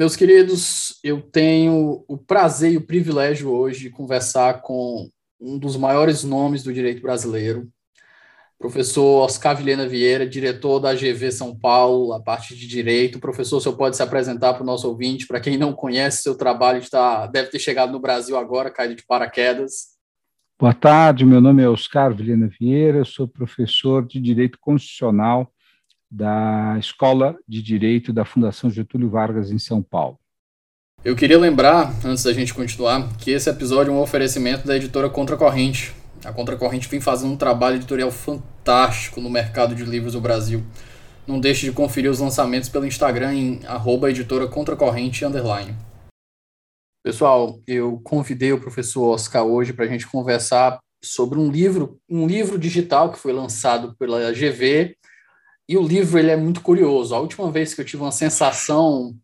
Meus queridos, eu tenho o prazer e o privilégio hoje de conversar com um dos maiores nomes do direito brasileiro, professor Oscar Vilhena Vieira, diretor da GV São Paulo, a parte de direito. Professor, o senhor pode se apresentar para o nosso ouvinte, para quem não conhece seu trabalho, está, deve ter chegado no Brasil agora, caído de paraquedas. Boa tarde, meu nome é Oscar Vilhena Vieira, sou professor de Direito Constitucional da Escola de Direito da Fundação Getúlio Vargas, em São Paulo. Eu queria lembrar, antes da gente continuar, que esse episódio é um oferecimento da editora Contracorrente. A Contracorrente vem fazendo um trabalho editorial fantástico no mercado de livros do Brasil. Não deixe de conferir os lançamentos pelo Instagram em arroba editora Contracorrente underline. Pessoal, eu convidei o professor Oscar hoje para a gente conversar sobre um livro, um livro digital que foi lançado pela GV e o livro ele é muito curioso. A última vez que eu tive uma sensação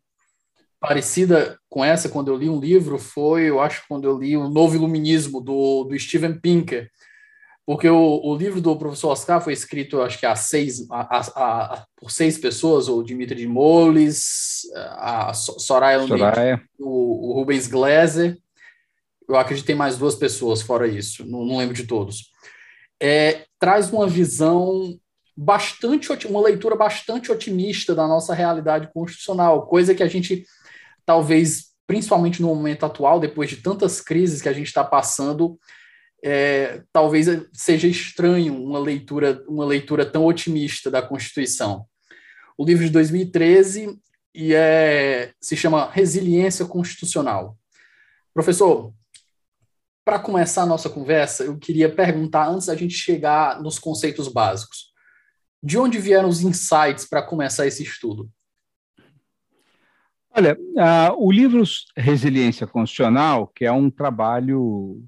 parecida com essa, quando eu li um livro, foi, eu acho, quando eu li O Novo Iluminismo, do, do Steven Pinker. Porque o, o livro do professor Oscar foi escrito, acho que há seis, a, a, a, por seis pessoas, o Dimitri de Moles, a Soraya, Soraya. O, o Rubens Gleiser. Eu acredito que tem mais duas pessoas fora isso, não, não lembro de todos. É, traz uma visão bastante uma leitura bastante otimista da nossa realidade constitucional, coisa que a gente talvez, principalmente no momento atual, depois de tantas crises que a gente está passando, é, talvez seja estranho uma leitura uma leitura tão otimista da Constituição. O livro de 2013 e é, se chama Resiliência Constitucional. Professor, para começar a nossa conversa, eu queria perguntar, antes da gente chegar nos conceitos básicos, de onde vieram os insights para começar esse estudo? Olha, uh, o livro Resiliência Constitucional, que é um trabalho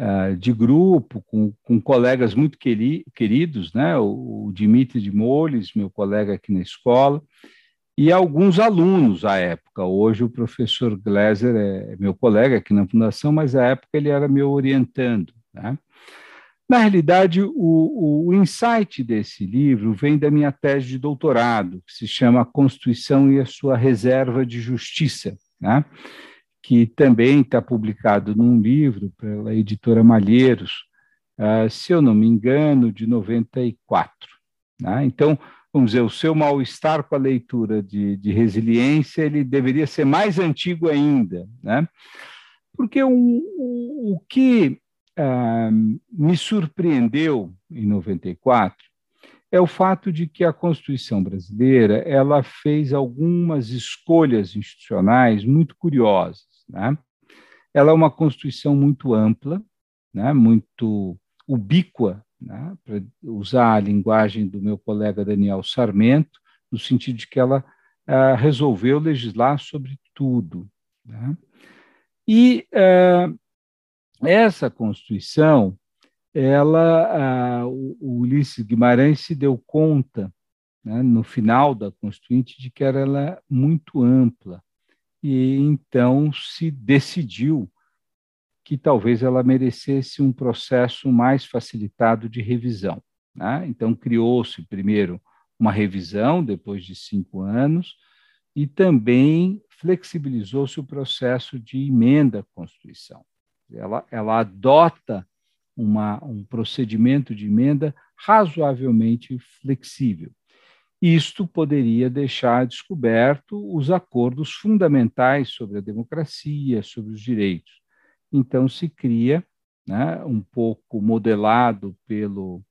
uh, de grupo com, com colegas muito queri queridos, né? o, o Dimitri de Moles, meu colega aqui na escola, e alguns alunos à época. Hoje o professor Gleiser é meu colega aqui na Fundação, mas à época ele era meu orientando. Né? Na realidade, o, o, insight desse livro vem da minha tese de doutorado, que se chama Constituição e a sua Reserva de Justiça, né? que também está publicado num livro pela editora Malheiros, uh, se eu não me engano, de 94. Né? Então, vamos dizer, o seu mal-estar com a leitura de, de resiliência ele deveria ser mais antigo ainda, né? porque o, o, o que me surpreendeu em 94 é o fato de que a Constituição brasileira ela fez algumas escolhas institucionais muito curiosas. Né? Ela é uma Constituição muito ampla, né? muito ubíqua, né? para usar a linguagem do meu colega Daniel Sarmento, no sentido de que ela uh, resolveu legislar sobre tudo. Né? E uh, essa Constituição, ela, a, o, Ulisses Guimarães se deu conta, né, no final da Constituinte, de que era ela muito ampla, e então se decidiu que talvez ela merecesse um processo mais facilitado de revisão. Né? Então, criou-se primeiro uma revisão, depois de cinco anos, e também flexibilizou-se o processo de emenda à Constituição ela, ela adota uma, um procedimento de emenda razoavelmente flexível. Isto poderia deixar descoberto os acordos fundamentais sobre a democracia, sobre os direitos. Então, se cria, né, um pouco modelado pelo,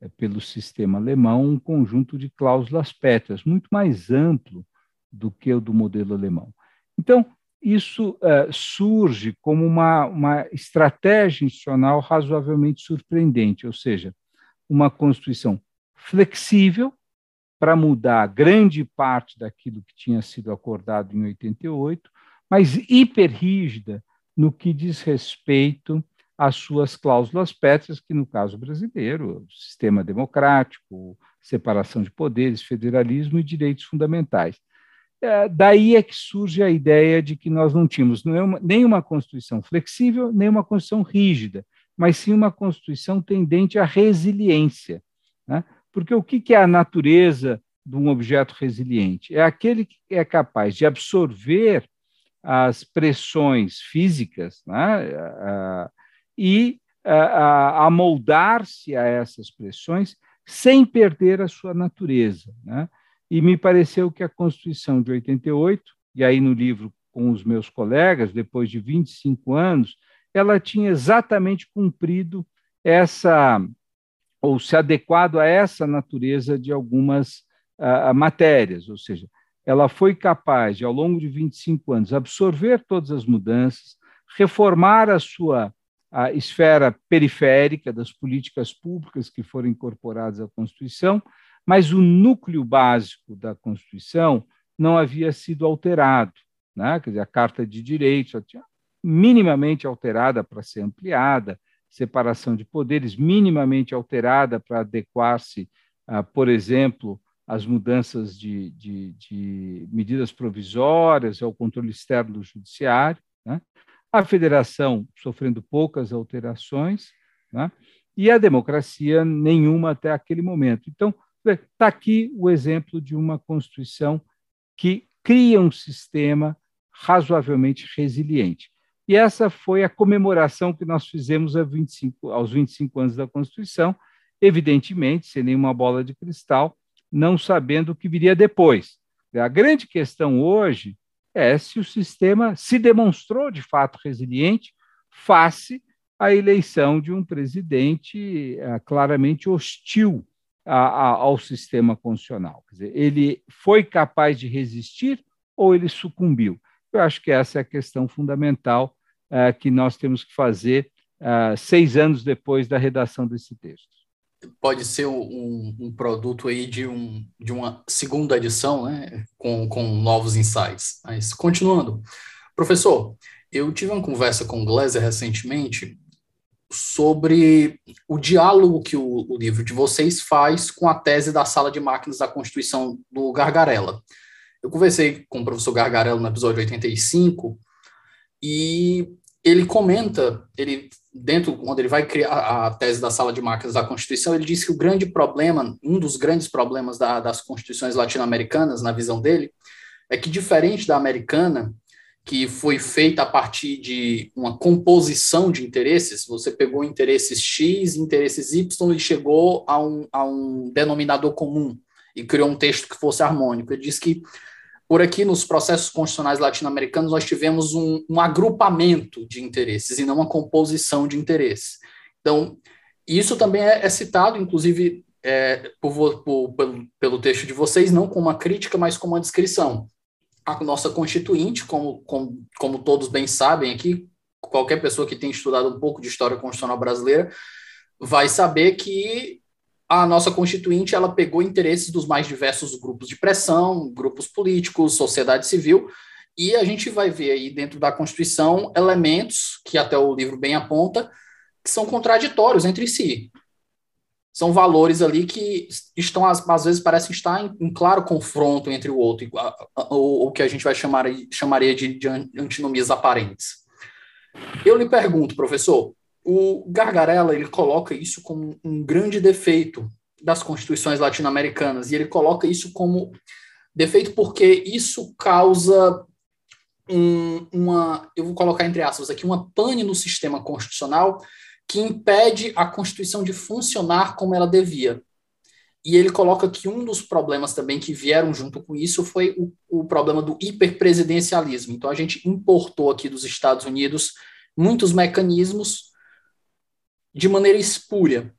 eh, pelo sistema alemão, um conjunto de cláusulas pétreas, muito mais amplo do que o do modelo alemão. Então, isso uh, surge como uma, uma estratégia institucional razoavelmente surpreendente, ou seja, uma Constituição flexível para mudar grande parte daquilo que tinha sido acordado em 88, mas hiperrígida no que diz respeito às suas cláusulas pétreas, que no caso brasileiro, sistema democrático, separação de poderes, federalismo e direitos fundamentais. É, daí é que surge a ideia de que nós não tínhamos nem uma Constituição flexível, nem uma Constituição rígida, mas sim uma Constituição tendente à resiliência. Né? Porque o que é a natureza de um objeto resiliente? É aquele que é capaz de absorver as pressões físicas né? e amoldar-se a essas pressões sem perder a sua natureza. Né? E me pareceu que a Constituição de 88, e aí no livro com os meus colegas, depois de 25 anos, ela tinha exatamente cumprido essa, ou se adequado a essa natureza de algumas uh, matérias, ou seja, ela foi capaz de, ao longo de 25 anos, absorver todas as mudanças, reformar a sua a esfera periférica das políticas públicas que foram incorporadas à Constituição, mas o núcleo básico da Constituição não havia sido alterado. Né? Quer dizer, a Carta de Direitos tinha minimamente alterada para ser ampliada, separação de poderes minimamente alterada para adequar-se, ah, por exemplo, às mudanças de, de, de, medidas provisórias, ao controle externo do judiciário. Né? A federação sofrendo poucas alterações, né? e a democracia nenhuma até aquele momento. Então, Está aqui o exemplo de uma Constituição que cria um sistema razoavelmente resiliente. E essa foi a comemoração que nós fizemos 25, aos 25 anos da Constituição, evidentemente, sem nenhuma bola de cristal, não sabendo o que viria depois. A grande questão hoje é se o sistema se demonstrou de fato resiliente face à eleição de um presidente eh, claramente hostil a, a, ao sistema constitucional. Quer dizer, ele foi capaz de resistir ou ele sucumbiu? Eu acho que essa é a questão fundamental é, que nós temos que fazer é, seis anos depois da redação desse texto. Pode ser um, um, produto aí de, um, de uma segunda edição, né, com, com novos insights. Mas, continuando, professor, eu tive uma conversa com o Gleiser recentemente sobre o diálogo que o, o, livro de vocês faz com a tese da sala de máquinas da Constituição do Gargarella. Eu conversei com o professor Gargarella no episódio 85 e ele comenta, ele dentro quando ele vai criar a tese da sala de máquinas da Constituição, ele diz que o grande problema, um dos grandes problemas da, das constituições latino-americanas, na visão dele, é que diferente da americana, que foi feita a partir de uma composição de interesses. Você pegou interesses X, interesses Y e chegou a um, a um denominador comum e criou um texto que fosse harmônico. Ele diz que por aqui nos processos constitucionais latino-americanos nós tivemos um, um, agrupamento de interesses e não uma composição de interesses. Então, isso também é, é citado, inclusive, é, por, por, pelo, pelo texto de vocês, não como uma crítica, mas como uma descrição a nossa constituinte, como, como, como todos bem sabem aqui, qualquer pessoa que tenha estudado um pouco de história constitucional brasileira vai saber que a nossa constituinte ela pegou interesses dos mais diversos grupos de pressão, grupos políticos, sociedade civil, e a gente vai ver aí dentro da Constituição elementos que até o livro bem aponta que são contraditórios entre si são valores ali que estão, às, vezes, parecem estar em, em, claro confronto entre o outro, ou o que a gente vai chamar, chamaria de, de antinomias aparentes. Eu lhe pergunto, professor, o Gargarella ele coloca isso como um grande defeito das constituições latino-americanas, e ele coloca isso como defeito porque isso causa um, uma, eu vou colocar entre aspas aqui, uma pane no sistema constitucional que impede a Constituição de funcionar como ela devia. E ele coloca que um dos problemas também que vieram junto com isso foi o, o problema do hiperpresidencialismo. Então, a gente importou aqui dos Estados Unidos muitos mecanismos de maneira espúria.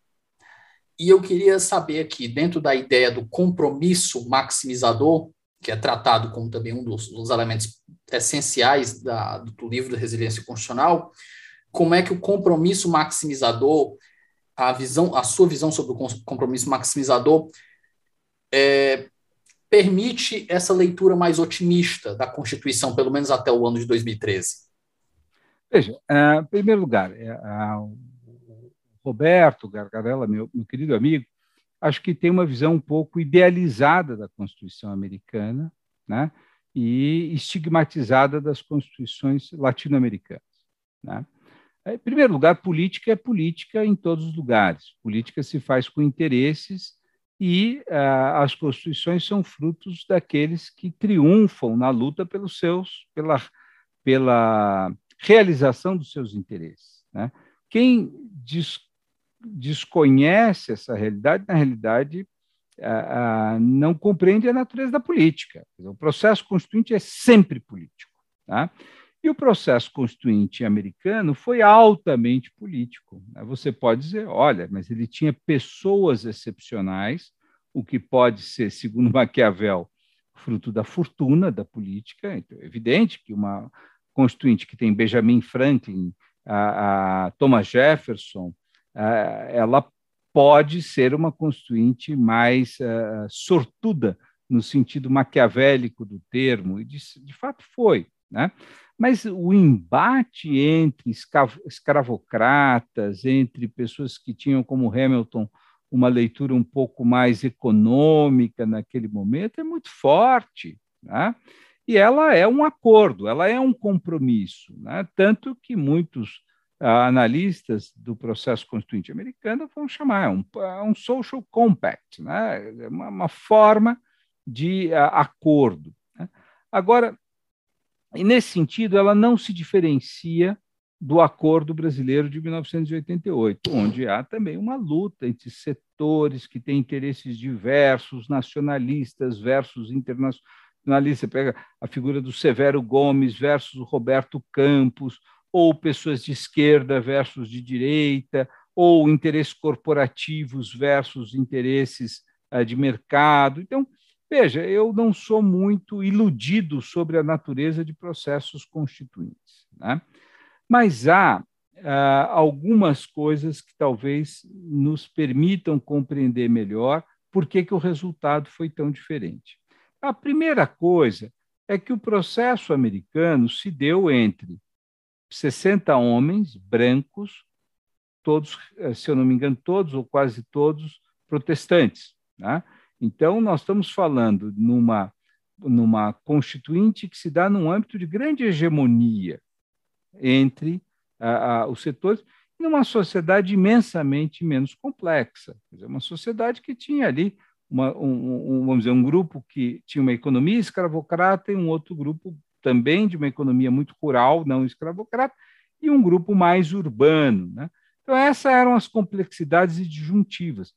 E eu queria saber aqui, dentro da ideia do compromisso maximizador, que é tratado como também um dos, dos elementos essenciais da, do livro da resiliência constitucional, como é que o compromisso maximizador, a visão, a sua visão sobre o compromisso maximizador, é, permite essa leitura mais otimista da Constituição, pelo menos até o ano de 2013? Veja, é, em primeiro lugar, é, o Roberto Gargarella, meu, meu querido amigo, acho que tem uma visão um pouco idealizada da Constituição americana, né? e estigmatizada das constituições latino-americanas. Né? Em primeiro lugar, política é política em todos os lugares. Política se faz com interesses e ah, as constituições são frutos daqueles que triunfam na luta pelos seus, pela, pela realização dos seus interesses. Né? Quem des, desconhece essa realidade, na realidade, ah, ah, não compreende a natureza da política. O processo constituinte é sempre político. Tá? E o processo constituinte americano foi altamente político. Né? Você pode dizer, olha, mas ele tinha pessoas excepcionais, o que pode ser, segundo Maquiavel, fruto da fortuna da política. Então, é evidente que uma constituinte que tem Benjamin Franklin, a, a Thomas Jefferson, a, ela pode ser uma constituinte mais a, sortuda no sentido maquiavélico do termo, e de, de fato foi. Né? Mas o embate entre escravocratas, entre pessoas que tinham, como Hamilton, uma leitura um pouco mais econômica naquele momento, é muito forte. Né? E ela é um acordo, ela é um compromisso. Né? Tanto que muitos ah, analistas do processo constituinte americano vão chamar é um, é um social compact, né? É uma, uma forma de uh, acordo. Né? Agora, e nesse sentido, ela não se diferencia do Acordo Brasileiro de 1988, onde há também uma luta entre setores que têm interesses diversos, nacionalistas versus internacionalistas. Você pega a figura do Severo Gomes versus o Roberto Campos, ou pessoas de esquerda versus de direita, ou interesses corporativos versus interesses uh, de mercado. Então, Veja, eu não sou muito iludido sobre a natureza de processos constituintes, né? mas há ah, algumas coisas que talvez nos permitam compreender melhor por que, que o resultado foi tão diferente. A primeira coisa é que o processo americano se deu entre 60 homens brancos, todos, eh, se eu não me engano, todos ou quase todos protestantes. Né? Então, nós estamos falando numa, numa constituinte que se dá num âmbito de grande hegemonia entre a, a, os setores, numa sociedade imensamente menos complexa. Quer dizer, uma sociedade que tinha ali uma, um, um, vamos dizer, um grupo que tinha uma economia escravocrata e um outro grupo também de uma economia muito rural, não escravocrata, e um grupo mais urbano. Né? Então, essas eram as complexidades e disjuntivas.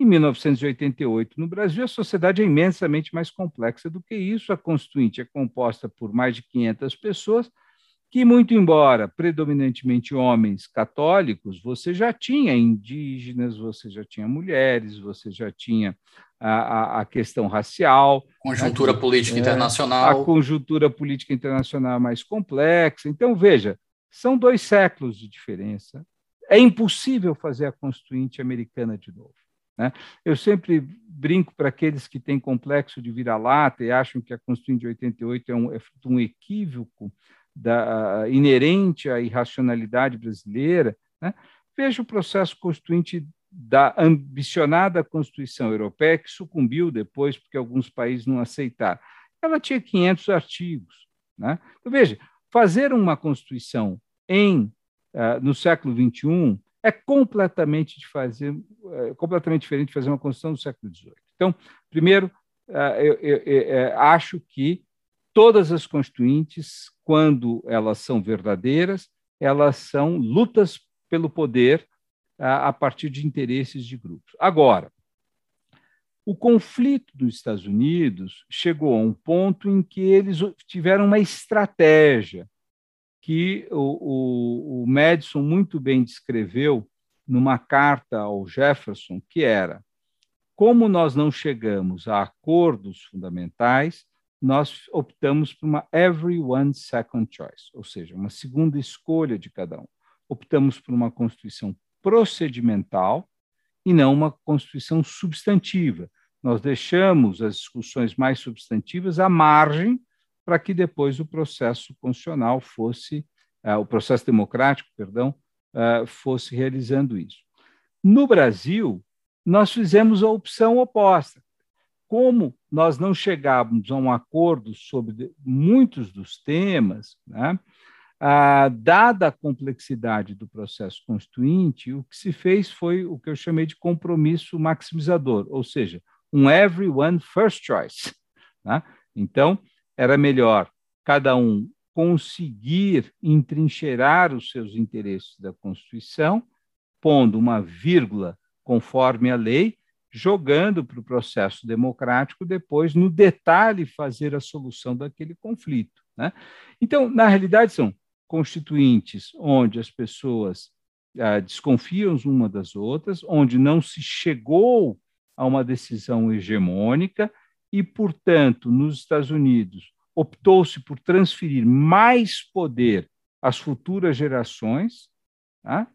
Em 1988, no Brasil, a sociedade é imensamente mais complexa do que isso. A Constituinte é composta por mais de 500 pessoas, que, muito embora predominantemente homens católicos, você já tinha indígenas, você já tinha mulheres, você já tinha a, a, questão racial. Conjuntura a, política é, internacional. A conjuntura política internacional mais complexa. Então, veja, são dois séculos de diferença. É impossível fazer a Constituinte americana de novo. Né? Eu sempre brinco para aqueles que têm complexo de vira-lata e acham que a Constituinte de 88 é um, é um equívoco da, inerente à irracionalidade brasileira. Né? Veja o processo constituinte da ambicionada Constituição Europeia, que sucumbiu depois porque alguns países não aceitaram. Ela tinha 500 artigos. Né? Então, veja, fazer uma Constituição em, uh, no século XXI é completamente, de fazer, é completamente diferente de fazer uma Constituição do século XVIII. Então, primeiro, é, eu, eu, eu, é, acho que todas as constituintes, quando elas são verdadeiras, elas são lutas pelo poder a, a partir de interesses de grupos. Agora, o conflito dos Estados Unidos chegou a um ponto em que eles tiveram uma estratégia que o, o, o Madison muito bem descreveu numa carta ao Jefferson, que era como nós não chegamos a acordos fundamentais, nós optamos por uma everyone's second choice, ou seja, uma segunda escolha de cada um. Optamos por uma Constituição procedimental e não uma Constituição substantiva. Nós deixamos as discussões mais substantivas à margem para que depois o processo constitucional fosse, uh, o processo democrático, perdão, uh, fosse realizando isso. No Brasil, nós fizemos a opção oposta. Como nós não chegávamos a um acordo sobre muitos dos temas, né, dada a complexidade do processo constituinte, o que se fez foi o que eu chamei de compromisso maximizador, ou seja, um everyone first choice. Né? Então, era melhor cada um conseguir entrincheirar os seus interesses da Constituição, pondo uma vírgula conforme a lei, jogando para o processo democrático depois, no detalhe, fazer a solução daquele conflito. Né? Então, na realidade, são constituintes onde as pessoas ah, desconfiam uma das outras, onde não se chegou a uma decisão hegemônica e, portanto, nos Estados Unidos optou-se por transferir mais poder às futuras gerações, tá?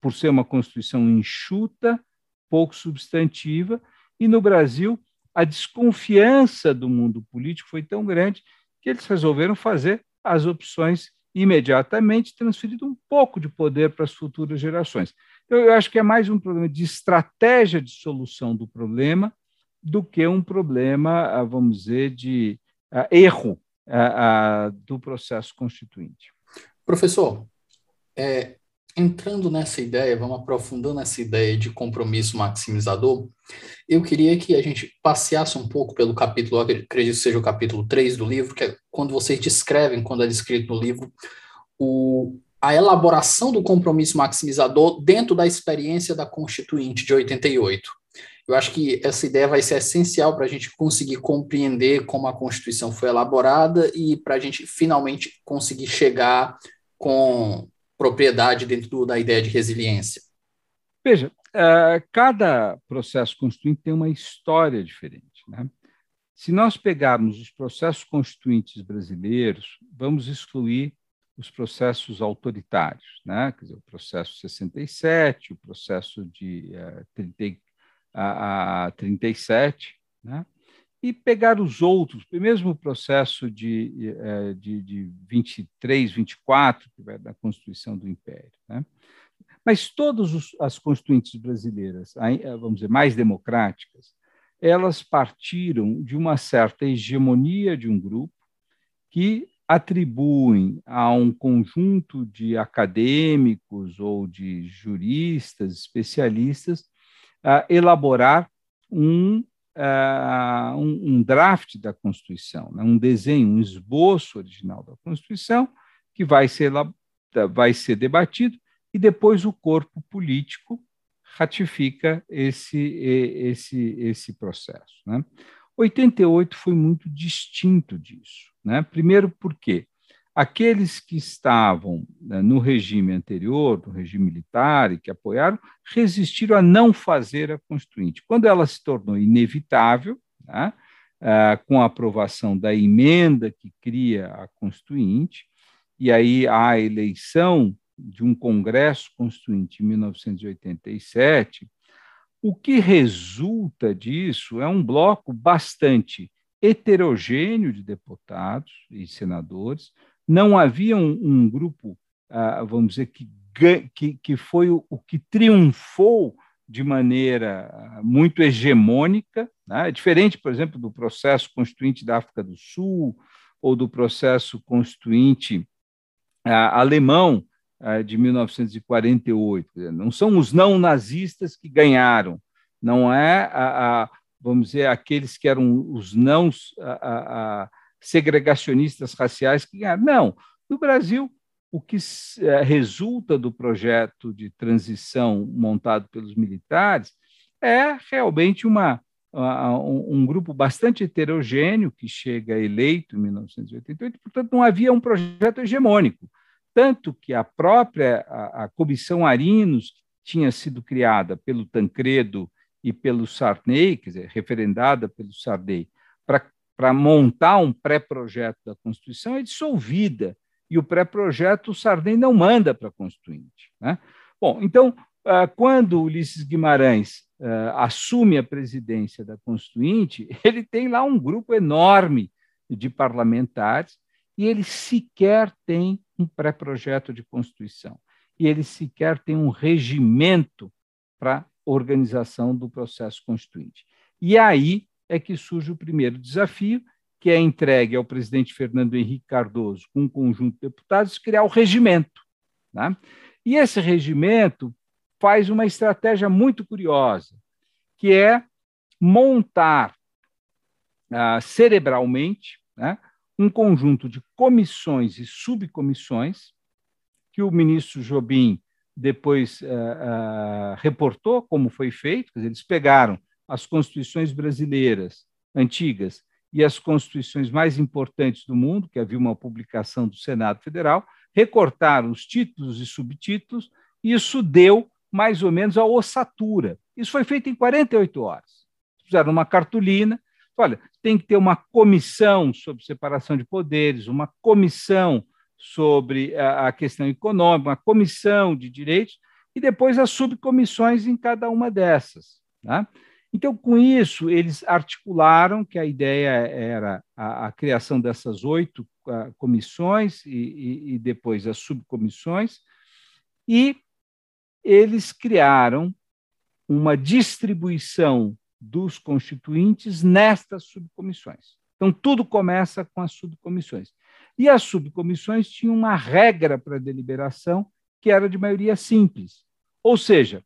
por ser uma Constituição enxuta, pouco substantiva, e no Brasil a desconfiança do mundo político foi tão grande que eles resolveram fazer as opções imediatamente, transferindo um pouco de poder para as futuras gerações. Então, eu acho que é mais um problema de estratégia de solução do problema do que um problema, ah, vamos dizer, de uh, erro uh, do processo constituinte. Professor, é, entrando nessa ideia, vamos aprofundando essa ideia de compromisso maximizador, eu queria que a gente passeasse um pouco pelo capítulo, acredito que seja o capítulo 3 do livro, que é quando vocês descrevem, quando é descrito no livro, o, a elaboração do compromisso maximizador dentro da experiência da Constituinte de 88. Eu acho que essa ideia vai ser essencial para a gente conseguir compreender como a Constituição foi elaborada e para a gente finalmente conseguir chegar com propriedade dentro do, da ideia de resiliência? Veja, uh, cada processo constituinte tem uma história diferente. Né? Se nós pegarmos os processos constituintes brasileiros, vamos excluir os processos autoritários, né? Quer dizer, o processo 67, o processo de uh, 30, a, a 37, né? e pegar os outros, o mesmo processo de, é, de, de 23, 24, que vai da Constituição do Império. Né? Mas todas as constituintes brasileiras, é, vamos dizer, mais democráticas, elas partiram de uma certa hegemonia de um grupo que atribuem a um conjunto de acadêmicos ou de juristas, especialistas, a elaborar um uh, um, um, draft da Constituição, né? um desenho, um esboço original da Constituição, que vai ser, vai ser debatido, e depois o corpo político ratifica esse, esse, esse processo. Né? 88 foi muito distinto disso. Né? Primeiro, porque Aqueles que estavam né, no regime anterior, no regime militar, e que apoiaram, resistiram a não fazer a Constituinte. Quando ela se tornou inevitável, né, ah, com a aprovação da emenda que cria a Constituinte, e aí a eleição de um Congresso Constituinte em 1987, o que resulta disso é um bloco bastante heterogêneo de deputados e senadores, não havia um, um grupo, ah, vamos dizer, que, que, que foi o, o, que triunfou de maneira ah, muito hegemônica, né? diferente, por exemplo, do processo constituinte da África do Sul ou do processo constituinte ah, alemão de 1948. Não são os não nazistas que ganharam, não é, a, a, vamos dizer, aqueles que eram os não a, segregacionistas raciais que ganharam. Não. No Brasil, o que é, resulta do projeto de transição montado pelos militares é realmente uma, um grupo bastante heterogêneo que chega eleito em 1988, portanto, não havia um projeto hegemônico. Tanto que a própria a, a Comissão Arinos tinha sido criada pelo Tancredo e pelo Sarney, quer dizer, referendada pelo Sarney, para para montar um pré-projeto da Constituição é dissolvida. E o pré-projeto o Sarney não manda para a Constituinte. Né? Bom, então, ah, quando Ulisses Guimarães ah, assume a presidência da Constituinte, ele tem lá um grupo enorme de parlamentares e ele sequer tem um pré-projeto de Constituição. E ele sequer tem um regimento para organização do processo constituinte. E aí é que surge o primeiro desafio, que é entregue ao presidente Fernando Henrique Cardoso, com um conjunto de deputados, criar o regimento. Né? E esse regimento faz uma estratégia muito curiosa, que é montar uh, cerebralmente né, um conjunto de comissões e subcomissões, que o ministro Jobim depois uh, uh, reportou como foi feito, eles pegaram as constituições brasileiras antigas e as constituições mais importantes do mundo, que havia uma publicação do Senado Federal, recortaram os títulos e subtítulos, e isso deu mais ou menos a ossatura. Isso foi feito em 48 horas. Fizeram uma cartolina, olha, tem que ter uma comissão sobre separação de poderes, uma comissão sobre a questão econômica, uma comissão de direitos, e depois as subcomissões em cada uma dessas. Tá? Então, com isso, eles articularam que a ideia era a, a criação dessas oito uh, comissões e, e, e, depois as subcomissões, e eles criaram uma distribuição dos constituintes nestas subcomissões. Então, tudo começa com as subcomissões. E as subcomissões tinham uma regra para deliberação que era de maioria simples. Ou seja,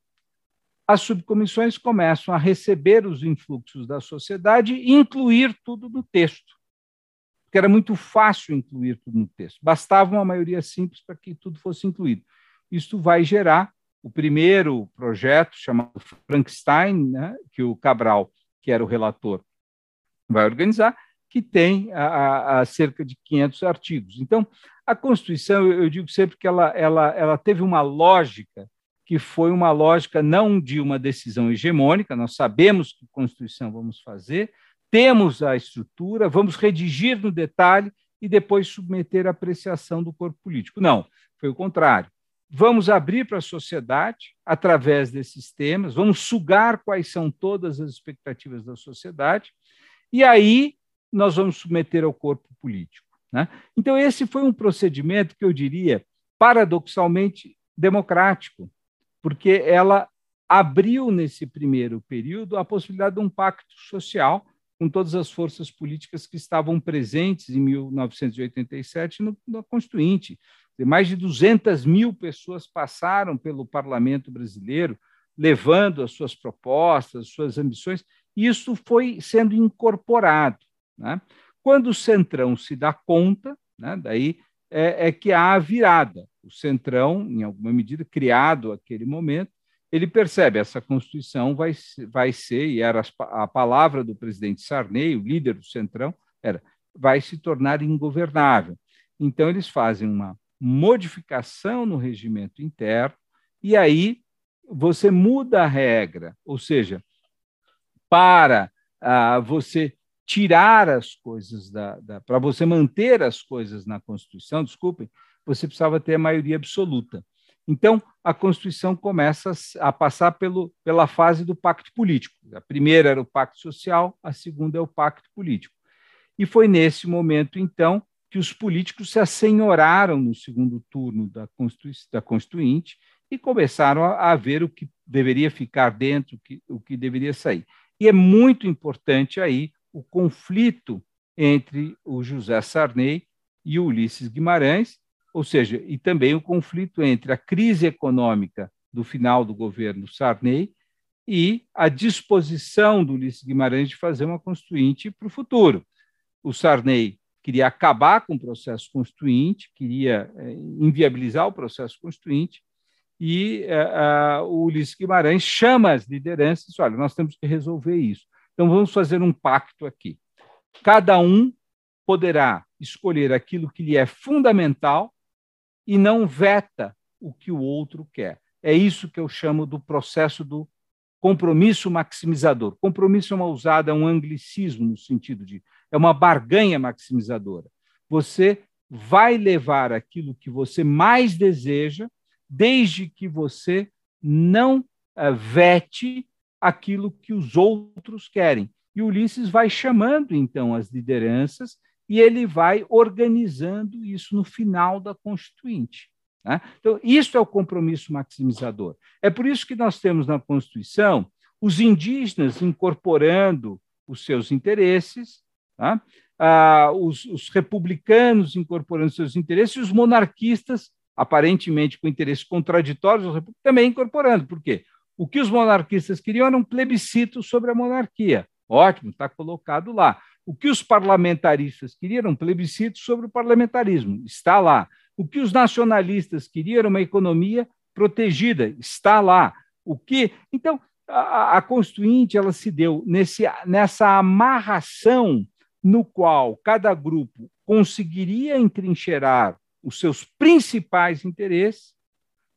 as subcomissões começam a receber os influxos da sociedade e incluir tudo no texto. Porque era muito fácil incluir tudo no texto. Bastava uma maioria simples para que tudo fosse incluído. Isso vai gerar o primeiro projeto, chamado Frankenstein, né, que o Cabral, que era o relator, vai organizar, que tem a, a cerca de 500 artigos. Então, a Constituição, eu digo sempre que ela, ela, ela teve uma lógica que foi uma lógica não de uma decisão hegemônica, nós sabemos que Constituição vamos fazer, temos a estrutura, vamos redigir no detalhe e depois submeter à apreciação do corpo político. Não, foi o contrário. Vamos abrir para a sociedade através desses temas, vamos sugar quais são todas as expectativas da sociedade, e aí nós vamos submeter ao corpo político. Né? Então, esse foi um procedimento que eu diria paradoxalmente democrático, porque ela abriu nesse primeiro período a possibilidade de um pacto social com todas as forças políticas que estavam presentes em 1987 no, no Constituinte. Mais de 200 mil pessoas passaram pelo parlamento brasileiro, levando as suas propostas, as suas ambições, e isso foi sendo incorporado. Né? Quando o Centrão se dá conta, né, daí é, é, que há a virada. O Centrão, em alguma medida, criado aquele momento, ele percebe essa Constituição vai, vai ser, e era a palavra do presidente Sarney, o líder do Centrão, era vai se tornar ingovernável. Então, eles fazem uma modificação no regimento interno, e aí você muda a regra, ou seja, para ah, você tirar as coisas da, da para você manter as coisas na Constituição, desculpem, você precisava ter a maioria absoluta. Então, a Constituição começa a passar pelo, pela fase do pacto político. A primeira era o pacto social, a segunda é o pacto político. E foi nesse momento, então, que os políticos se assenhoraram no segundo turno da, Constitui da Constituinte e começaram a, a, ver o que deveria ficar dentro, o que, o que deveria sair. E é muito importante aí o conflito entre o José Sarney e o Ulisses Guimarães, ou seja, e também o conflito entre a crise econômica do final do governo Sarney e a disposição do Ulisses Guimarães de fazer uma constituinte para o futuro. O Sarney queria acabar com o processo constituinte, queria é, inviabilizar o processo constituinte, e é, o Ulisses Guimarães chama as lideranças e diz, olha, nós temos que resolver isso. Então, vamos fazer um pacto aqui. Cada um poderá escolher aquilo que lhe é fundamental e não veta o que o outro quer. É isso que eu chamo do processo do compromisso maximizador. Compromisso é uma usada, é um anglicismo no sentido de é uma barganha maximizadora. Você vai levar aquilo que você mais deseja, desde que você não uh, vete aquilo que os outros querem. E Ulisses vai chamando, então, as lideranças e ele vai organizando isso no final da Constituinte. Né? Então, isso é o compromisso maximizador. É por isso que nós temos na Constituição os indígenas incorporando os seus interesses, tá? ah, os, os, republicanos incorporando seus interesses e os monarquistas, aparentemente com interesses contraditórios, também incorporando. Por quê? O que os monarquistas queriam era um plebiscito sobre a monarquia. Ótimo, está colocado lá. O que os parlamentaristas queriam era um plebiscito sobre o parlamentarismo. Está lá. O que os nacionalistas queriam era uma economia protegida. Está lá. O que. Então, a, a Constituinte ela se deu nesse, nessa amarração no qual cada grupo conseguiria entrincheirar os seus principais interesses,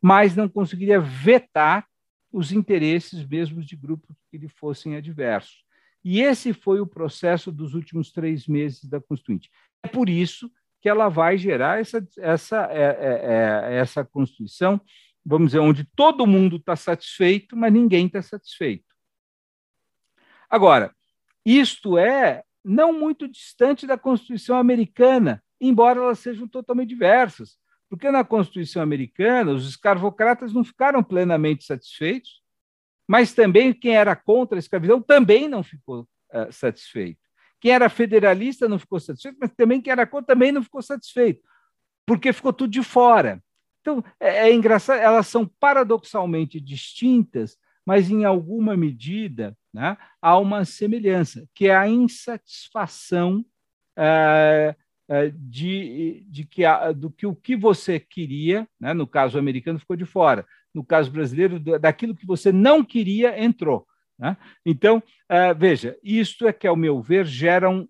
mas não conseguiria vetar os interesses mesmo de grupos que lhe fossem adversos. E esse foi o processo dos últimos três meses da Constituinte. É por isso que ela vai gerar essa, essa, é, é, é, essa Constituição, vamos dizer, onde todo mundo está satisfeito, mas ninguém está satisfeito. Agora, isto é não muito distante da Constituição americana, embora elas sejam totalmente diversas. Porque na Constituição americana, os escravocratas não ficaram plenamente satisfeitos, mas também quem era contra a escravidão também não ficou uh, satisfeito. Quem era federalista não ficou satisfeito, mas também quem era contra também não ficou satisfeito, porque ficou tudo de fora. Então, é, é engraçado, elas são paradoxalmente distintas, mas em alguma medida né, há uma semelhança, que é a insatisfação é, de, de que do que o que você queria, né, no caso americano ficou de fora, no caso brasileiro, daquilo que você não queria entrou. Né? Então, é, veja, isto é que, ao meu ver, gera um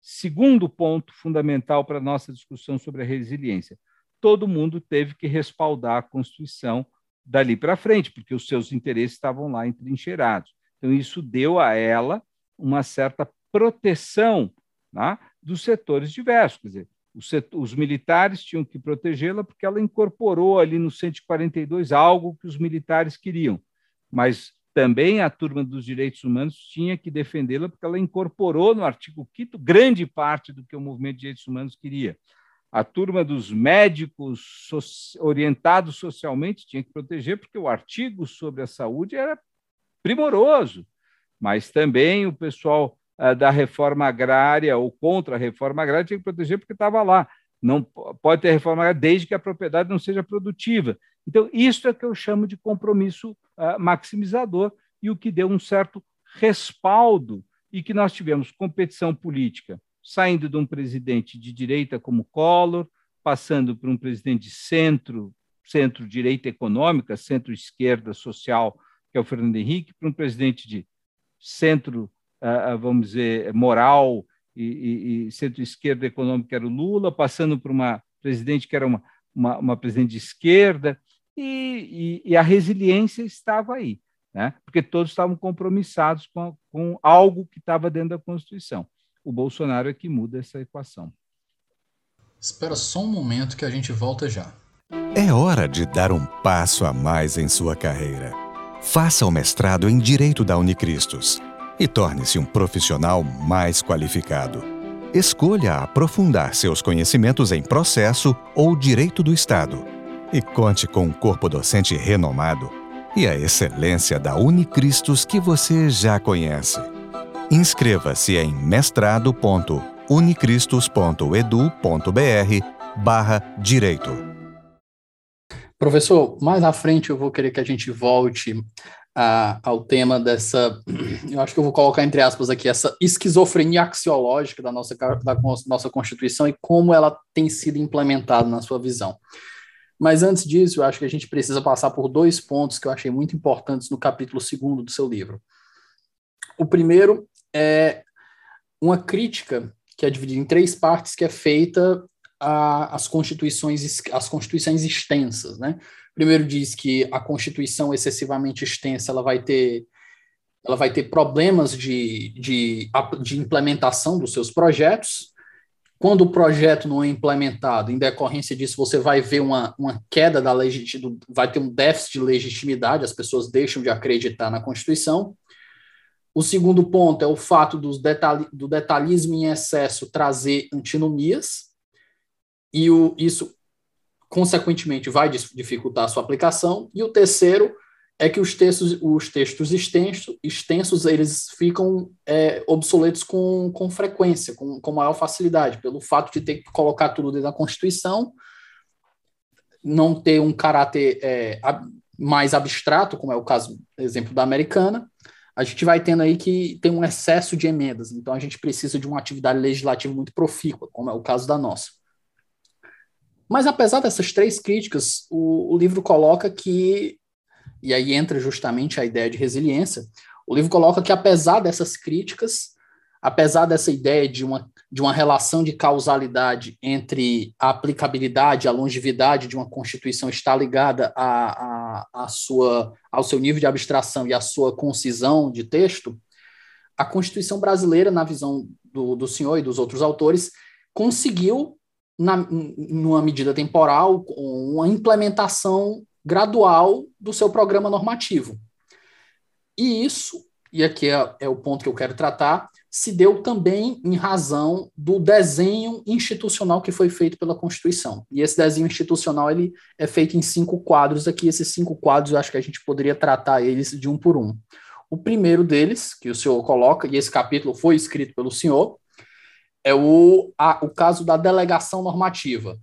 segundo ponto fundamental para a nossa discussão sobre a resiliência. Todo mundo teve que respaldar a Constituição dali para frente, porque os seus interesses estavam lá entrincheirados. Então, isso deu a ela uma certa proteção né, dos setores diversos. Quer dizer, os, setor, os militares tinham que protegê-la porque ela incorporou ali no 142 algo que os militares queriam, mas também a turma dos direitos humanos tinha que defendê-la porque ela incorporou no artigo 5 grande parte do que o movimento de direitos humanos queria. A turma dos médicos orientados socialmente tinha que proteger, porque o artigo sobre a saúde era primoroso, mas também o pessoal da reforma agrária ou contra a reforma agrária tinha que proteger porque estava lá. Não pode ter reforma agrária desde que a propriedade não seja produtiva. Então, isso é que eu chamo de compromisso uh, maximizador e o que deu um certo respaldo e que nós tivemos competição política saindo de um presidente de direita como Collor, passando por um presidente de centro, centro-direita econômica, centro-esquerda social, que é o Fernando Henrique, para um presidente de centro, vamos dizer, moral e, e, e centro-esquerda econômica, que era o Lula, passando por uma presidente que era uma, uma, uma presidente de esquerda, e, e, a resiliência estava aí, né? porque todos estavam compromissados com, com algo que estava dentro da Constituição o Bolsonaro é que muda essa equação. Espera só um momento que a gente volta já. É hora de dar um passo a mais em sua carreira. Faça o mestrado em Direito da Unicristos e torne-se um profissional mais qualificado. Escolha aprofundar seus conhecimentos em processo ou direito do Estado. E conte com um corpo docente renomado e a excelência da Unicristos que você já conhece. Inscreva-se em mestrado.unicristos.edu.br barra Direito. Professor, mais à frente eu vou querer que a gente volte a, ao tema dessa, eu acho que eu vou colocar entre aspas aqui, essa esquizofrenia axiológica da nossa, da nossa Constituição e como ela tem sido implementada na sua visão. Mas antes disso, eu acho que a gente precisa passar por dois pontos que eu achei muito importantes no capítulo segundo do seu livro. O primeiro é uma crítica que é dividida em três partes, que é feita às constituições, as constituições extensas, né? Primeiro diz que a constituição excessivamente extensa ela vai ter ela vai ter problemas de, de, de implementação dos seus projetos. Quando o projeto não é implementado, em decorrência disso, você vai ver uma, uma queda da legitimidade, vai ter um déficit de legitimidade, as pessoas deixam de acreditar na Constituição. O segundo ponto é o fato dos detalhe, do detalhismo em excesso trazer antinomias, e o, isso, consequentemente, vai dificultar a sua aplicação. E o terceiro é que os textos, os textos extensos, eles ficam é, obsoletos com, com frequência, com, com maior facilidade, pelo fato de ter que colocar tudo dentro da Constituição, não ter um caráter é, mais abstrato, como é o caso, exemplo da americana, a gente vai tendo aí que tem um excesso de emendas, então a gente precisa de uma atividade legislativa muito profícua, como é o caso da nossa. Mas apesar dessas três críticas, o, o livro coloca que e aí entra justamente a ideia de resiliência. O livro coloca que, apesar dessas críticas, apesar dessa ideia de uma, de uma relação de causalidade entre a aplicabilidade, a longevidade de uma Constituição está ligada a, a, a sua, ao seu nível de abstração e à sua concisão de texto, a Constituição brasileira, na visão do, do senhor e dos outros autores, conseguiu, na, numa medida temporal, uma implementação gradual do seu programa normativo. E isso, e aqui é, é, o ponto que eu quero tratar, se deu também em razão do desenho institucional que foi feito pela Constituição. E esse desenho institucional ele é feito em cinco quadros aqui. Esses cinco quadros, eu acho que a gente poderia tratar eles de um por um. O primeiro deles, que o senhor coloca, e esse capítulo foi escrito pelo senhor, é o, a, o caso da delegação normativa.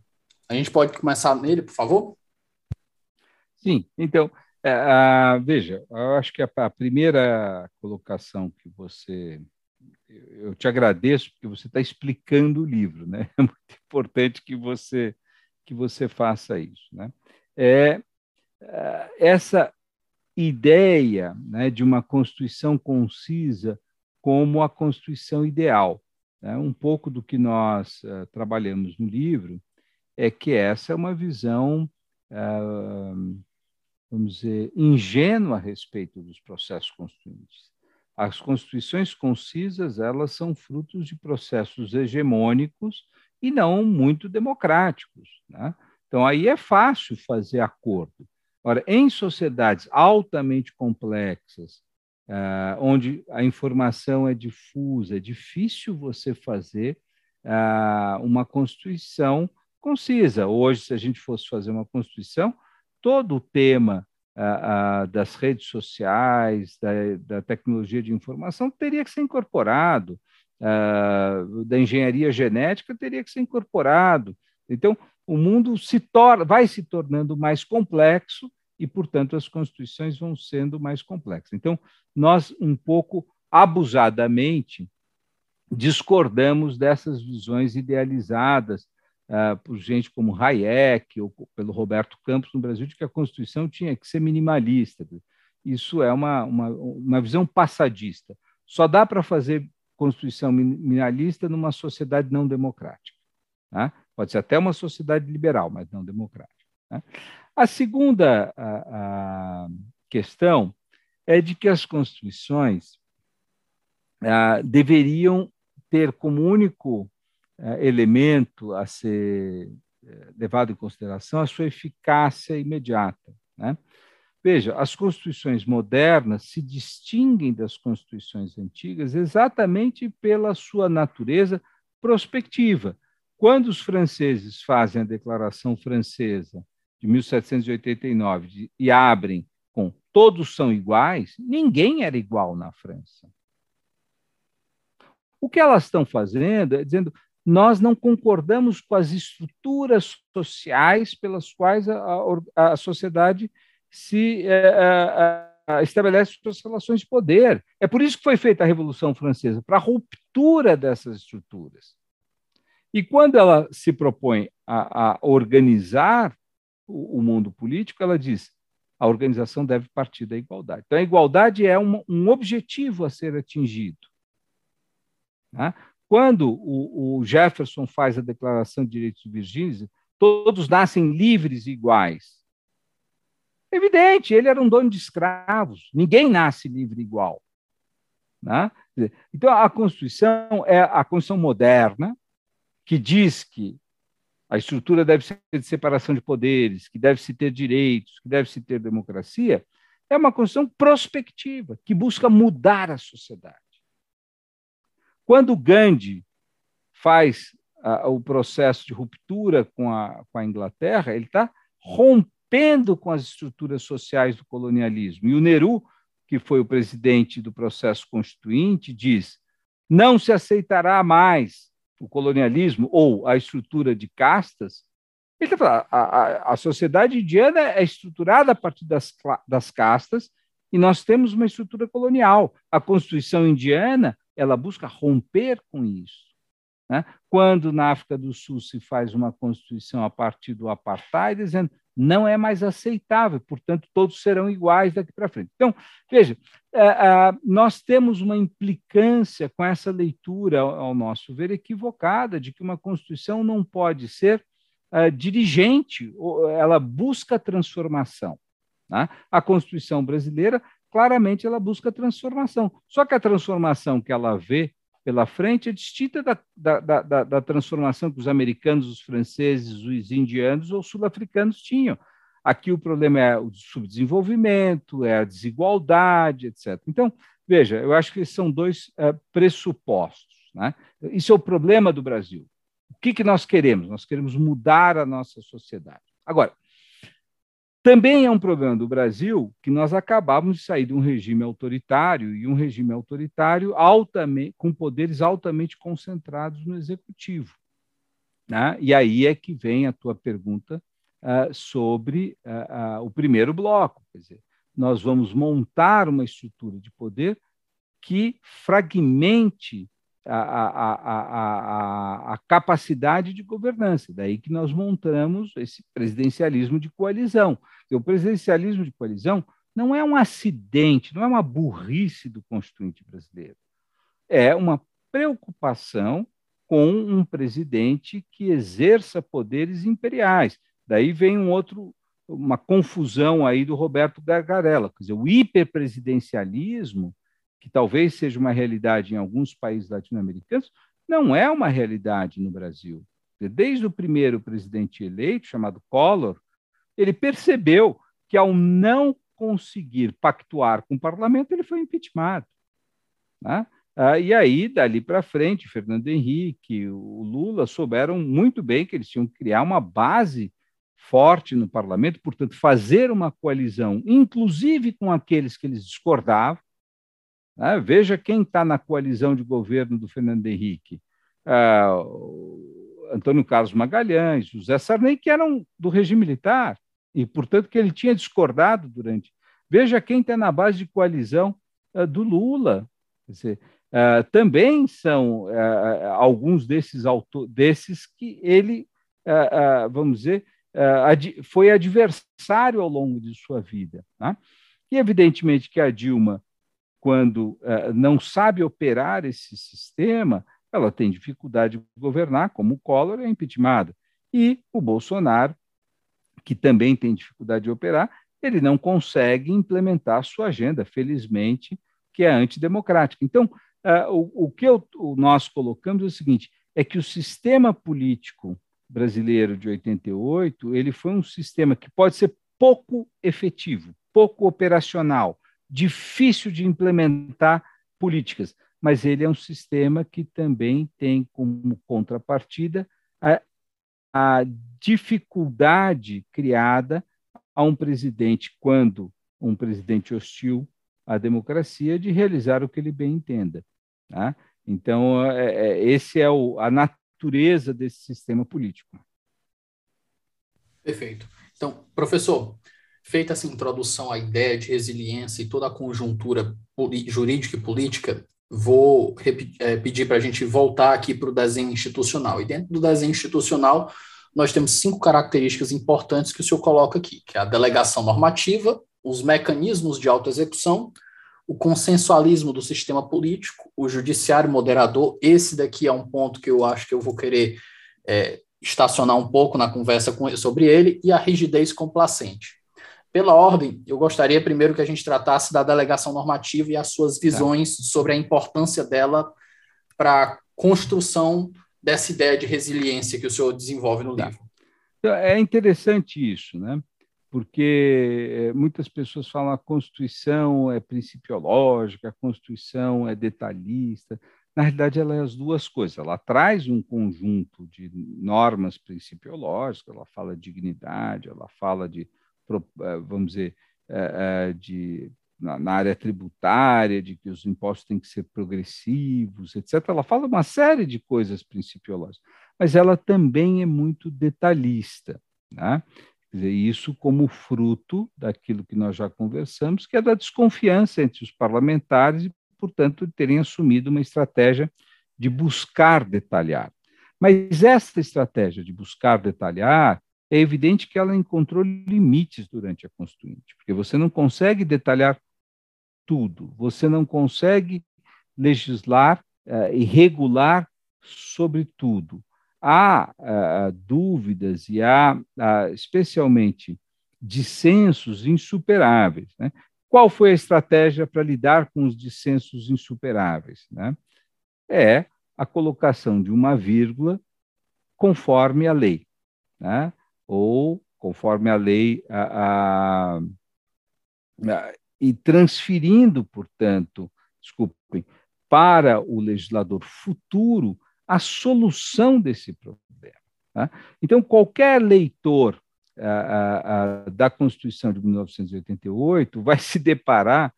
A gente pode começar nele, por favor? Sim, então, é, veja, eu acho que a, a, primeira colocação que você. Eu te agradeço porque você está explicando o livro, né? É muito importante que você, que você faça isso. Né? É, é essa ideia né, de uma Constituição concisa como a Constituição ideal. Né? Um pouco do que nós uh, trabalhamos no livro é que essa é uma visão uh, vamos dizer, ingênua a respeito dos processos constituintes. As constituições concisas, elas são frutos de processos hegemônicos e não muito democráticos. Né? Então, aí é fácil fazer acordo. Ora, em sociedades altamente complexas, uh, onde a informação é difusa, é difícil você fazer uh, uma constituição concisa. Hoje, se a gente fosse fazer uma constituição, todo o tema ah, ah, das redes sociais, da, da, tecnologia de informação, teria que ser incorporado, ah, da engenharia genética teria que ser incorporado. Então, o mundo se vai se tornando mais complexo e, portanto, as constituições vão sendo mais complexas. Então, nós, um pouco abusadamente, discordamos dessas visões idealizadas uh, por gente como Hayek ou pelo Roberto Campos no Brasil, de que a Constituição tinha que ser minimalista. Isso é uma, uma, uma visão passadista. Só dá para fazer Constituição minimalista numa sociedade não democrática. Né? Pode ser até uma sociedade liberal, mas não democrática. Né? A segunda a, a questão é de que as constituições ah, deveriam ter como único é, elemento a ser é, levado em consideração a sua eficácia imediata. Né? Veja, as constituições modernas se distinguem das constituições antigas exatamente pela sua natureza prospectiva. Quando os franceses fazem a Declaração Francesa de 1789 e abrem com todos são iguais, ninguém era igual na França. O que elas estão fazendo é dizendo nós não concordamos com as estruturas sociais pelas quais a, a, a sociedade se é, é, estabelece suas relações de poder. É por isso que foi feita a Revolução Francesa para a ruptura dessas estruturas. E quando ela se propõe a, a organizar o, mundo político, ela diz a organização deve partir da igualdade. Então, a igualdade é um, um objetivo a ser atingido. Né? Quando o, o Jefferson faz a Declaração de Direitos Virgínios, todos nascem livres e iguais. Evidente, ele era um dono de escravos. Ninguém nasce livre igual. Né? Então, a Constituição é a Constituição moderna, que diz que a estrutura deve ser de separação de poderes, que deve-se ter direitos, que deve-se ter democracia, é uma Constituição prospectiva, que busca mudar a sociedade. Quando Gandhi faz uh, o processo de ruptura com a, com a Inglaterra, ele está rompendo com as estruturas sociais do colonialismo. E o Nehru, que foi o presidente do processo constituinte, diz: não se aceitará mais o colonialismo ou a estrutura de castas. Ele está falando, a, a, a sociedade indiana é estruturada a partir das, das castas e nós temos uma estrutura colonial. A Constituição indiana ela busca romper com isso. Né? Quando na África do Sul se faz uma Constituição a partir do apartheid, dizendo não é mais aceitável, portanto, todos serão iguais daqui para frente. Então, veja, é, é, nós temos uma implicância com essa leitura, ao nosso ver, equivocada, de que uma Constituição não pode ser é, dirigente, ela busca transformação. Né? A Constituição brasileira, claramente, ela busca transformação. Só que a transformação que ela vê pela frente é distinta da, da, da, da transformação que os americanos, os franceses, os indianos ou sul-africanos tinham. Aqui o problema é o subdesenvolvimento, é a desigualdade, etc. Então, veja, eu acho que são dois é, pressupostos. Né? Isso é o problema do Brasil. O que, que nós queremos? Nós queremos mudar a nossa sociedade. Agora, também é um problema do Brasil que nós acabamos de sair de um regime autoritário e um regime autoritário altamente, com poderes altamente concentrados no executivo. Né? E aí é que vem a tua pergunta uh, sobre uh, uh, o primeiro bloco. Quer dizer, nós vamos montar uma estrutura de poder que fragmente a, a, a, a, capacidade de governança. Daí que nós montamos esse presidencialismo de coalizão. O presidencialismo de coalizão não é um acidente, não é uma burrice do constituinte brasileiro. É uma preocupação com um presidente que exerça poderes imperiais. Daí vem um outro uma confusão aí do Roberto Gargarella, quer dizer, o hiperpresidencialismo que talvez seja uma realidade em alguns países latino-americanos, não é uma realidade no Brasil. Desde o primeiro presidente eleito, chamado Collor, ele percebeu que, ao não conseguir pactuar com o parlamento, ele foi impeachmentado. Né? Ah, e aí, dali para frente, Fernando Henrique, o Lula souberam muito bem que eles tinham que criar uma base forte no parlamento, portanto, fazer uma coalizão, inclusive com aqueles que eles discordavam, né? Veja quem está na coalizão de governo do Fernando Henrique. Ah, Antônio Carlos Magalhães, José Sarney, que eram do regime militar, e, portanto, que ele tinha discordado durante. Veja quem está na base de coalizão ah, do Lula. Dizer, ah, também são ah, alguns desses, desses que ele, vamos dizer, foi adversário ao longo de sua vida. Né? E, evidentemente, que a Dilma quando uh, não sabe operar esse sistema, ela tem dificuldade de governar, como o Collor é impeachment. E o Bolsonaro, que também tem dificuldade de operar, ele não consegue implementar a sua agenda, felizmente, que é antidemocrática. Então, uh, o, o, que eu, o nós colocamos é o seguinte, é que o sistema político brasileiro de 88, ele foi um sistema que pode ser pouco efetivo, pouco operacional, difícil de implementar políticas, mas ele é um sistema que também tem como contrapartida a, a dificuldade criada a um presidente, quando um presidente hostil à democracia, de realizar o que ele bem entenda. Tá? Então, é, é, esse é o, a natureza desse sistema político. Perfeito. Então, professor, Feita essa introdução à ideia de resiliência e toda a conjuntura jurídica e política, vou é, pedir para a gente voltar aqui para o desenho institucional. E dentro do desenho institucional, nós temos cinco características importantes que o senhor coloca aqui, que é a delegação normativa, os mecanismos de autoexecução, o consensualismo do sistema político, o judiciário moderador. Esse daqui é um ponto que eu acho que eu vou querer é, estacionar um pouco na conversa com, sobre ele, e a rigidez complacente. Pela ordem, eu gostaria primeiro que a gente tratasse da delegação normativa e as suas visões sobre a importância dela para a construção dessa ideia de resiliência que o senhor desenvolve no livro. Então, é interessante isso, né? porque eh, muitas pessoas falam a Constituição é principiológica, a Constituição é detalhista. Na realidade, ela é as duas coisas. Ela traz um conjunto de normas principiológicas, ela fala de dignidade, ela fala de, vamos dizer, eh, de, na área tributária, de que os impostos têm que ser progressivos, etc. Ela fala uma série de coisas principiológicas, mas ela também é muito detalhista. Né? dizer, isso como fruto daquilo que nós já conversamos, que é da desconfiança entre os parlamentares e, portanto, terem assumido uma estratégia de buscar detalhar. Mas essa estratégia de buscar detalhar, é evidente que ela encontrou limites durante a Constituinte, porque você não consegue detalhar tudo, você não consegue legislar uh, e regular sobre tudo há uh, dúvidas e há, uh, especialmente, dissensos insuperáveis. Né? Qual foi a estratégia para lidar com os dissensos insuperáveis? Né? É a colocação de uma vírgula conforme a lei, né? Ou conforme a lei, a, a, a, e transferindo, portanto, desculpem, para o legislador futuro a solução desse problema. Tá? Então, qualquer leitor da Constituição de 1988 vai se deparar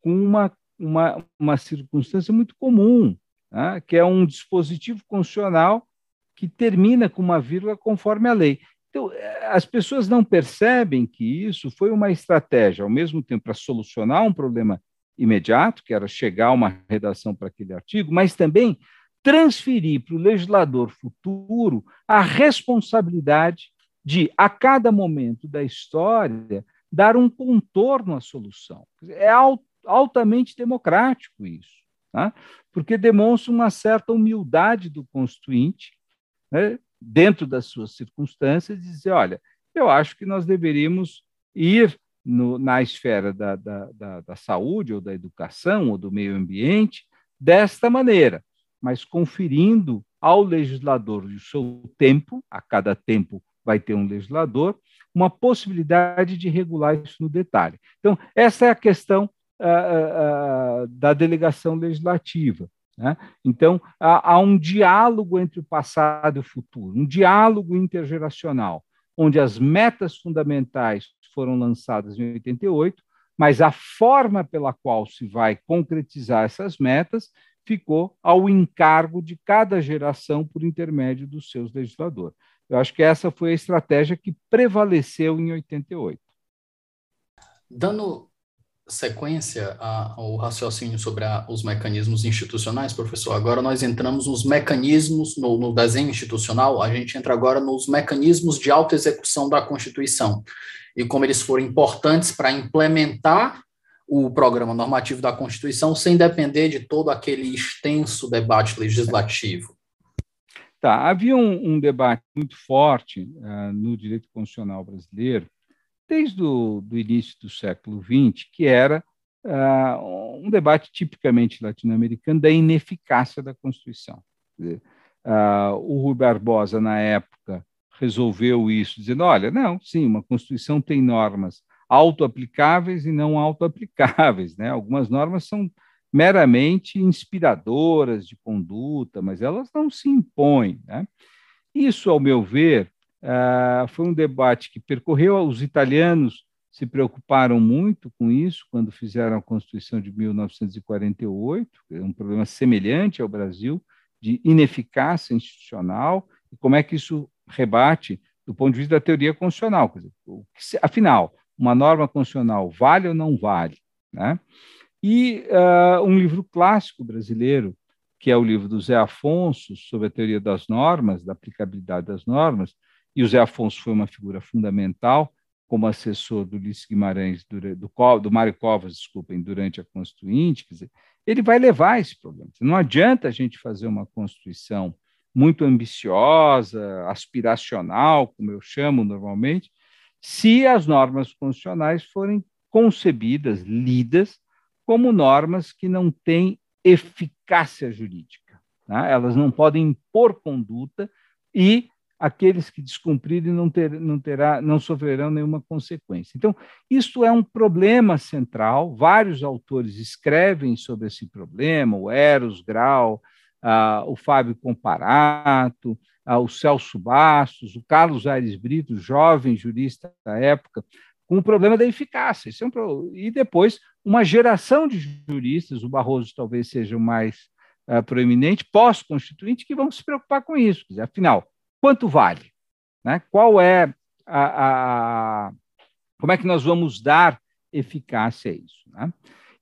com uma, uma, uma circunstância muito comum, tá? que é um dispositivo constitucional que termina com uma vírgula conforme a lei. Então, as pessoas não percebem que isso foi uma estratégia, ao mesmo tempo, para solucionar um problema imediato, que era chegar uma redação para aquele artigo, mas também transferir para o legislador futuro a responsabilidade de, a cada momento da história, dar um contorno à solução. É altamente democrático isso, tá? porque demonstra uma certa humildade do constituinte, né, dentro das suas circunstâncias, dizer: olha, eu acho que nós deveríamos ir no, na esfera da, da, da, da saúde, ou da educação, ou do meio ambiente, desta maneira mas conferindo ao legislador o seu tempo, a cada tempo vai ter um legislador, uma possibilidade de regular isso no detalhe. Então, essa é a questão uh, uh, da delegação legislativa. Né? Então, há, há um diálogo entre o passado e o futuro, um diálogo intergeracional, onde as metas fundamentais foram lançadas em 88, mas a forma pela qual se vai concretizar essas metas ficou ao encargo de cada geração por intermédio dos seus legisladores. Eu acho que essa foi a estratégia que prevaleceu em 88. Dando sequência ao raciocínio sobre a, os mecanismos institucionais, professor, agora nós entramos nos mecanismos, no, no desenho institucional, a gente entra agora nos mecanismos de autoexecução da Constituição e como eles foram importantes para implementar o programa normativo da Constituição sem depender de todo aquele extenso debate legislativo? Tá, havia um, um debate muito forte uh, no direito constitucional brasileiro desde o do início do século XX, que era uh, um debate tipicamente latino-americano da ineficácia da Constituição. Uh, o Rui Barbosa, na época, resolveu isso, dizendo: olha, não, sim, uma Constituição tem normas autoaplicáveis e não autoaplicáveis. Né? Algumas normas são meramente inspiradoras de conduta, mas elas não se impõem. Né? Isso, ao meu ver, uh, foi um debate que percorreu. Os italianos se preocuparam muito com isso quando fizeram a Constituição de 1948, é um problema semelhante ao Brasil, de ineficácia institucional, e como é que isso rebate do ponto de vista da teoria constitucional. Dizer, afinal, uma norma constitucional vale ou não vale? Né? E uh, um livro clássico brasileiro, que é o livro do Zé Afonso, sobre a teoria das normas, da aplicabilidade das normas, e o Zé Afonso foi uma figura fundamental como assessor do Ulisses Guimarães, do, do, Mário Covas, desculpem, durante a Constituinte, quer dizer, ele vai levar esse problema. Não adianta a gente fazer uma Constituição muito ambiciosa, aspiracional, como eu chamo normalmente, se as normas constitucionais forem concebidas, lidas, como normas que não têm eficácia jurídica. Né? Elas não podem impor conduta e aqueles que descumprirem não, ter, não, terá, não sofrerão nenhuma consequência. Então, isto é um problema central. Vários autores escrevem sobre esse problema, o Eros Grau, ah, o Fábio Comparato, ah, o Celso Bastos, o Carlos Aires Brito, jovem jurista da época, com o problema da eficácia. É um e depois, uma geração de juristas, o Barroso talvez seja o mais uh, proeminente, pós-constituinte, que vão se preocupar com isso. Afinal, quanto vale? Né? Qual é a, a, Como é que nós vamos dar eficácia a isso? Né?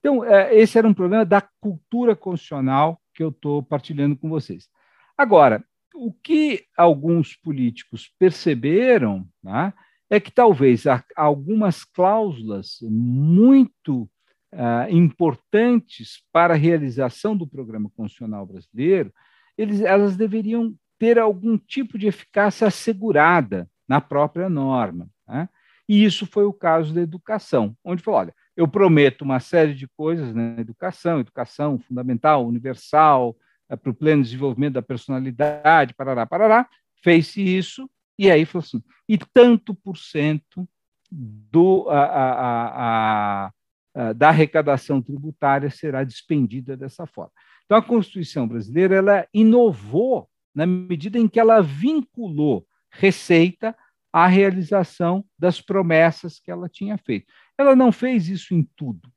Então, uh, esse era um problema da cultura constitucional que eu estou partilhando com vocês. Agora, o que alguns políticos perceberam né, é que talvez algumas cláusulas muito uh, importantes para a realização do programa constitucional brasileiro, eles, elas deveriam ter algum tipo de eficácia assegurada na própria norma. Né? E isso foi o caso da educação, onde falou: olha, eu prometo uma série de coisas na educação, educação fundamental, universal, é, para o pleno desenvolvimento da personalidade, parará, parará, fez-se isso, e aí falou assim, e tanto por cento do, a, a, a, da arrecadação tributária será despendida dessa forma. Então, a Constituição brasileira ela inovou na medida em que ela vinculou receita à realização das promessas que ela tinha feito. Ela não fez isso em tudo.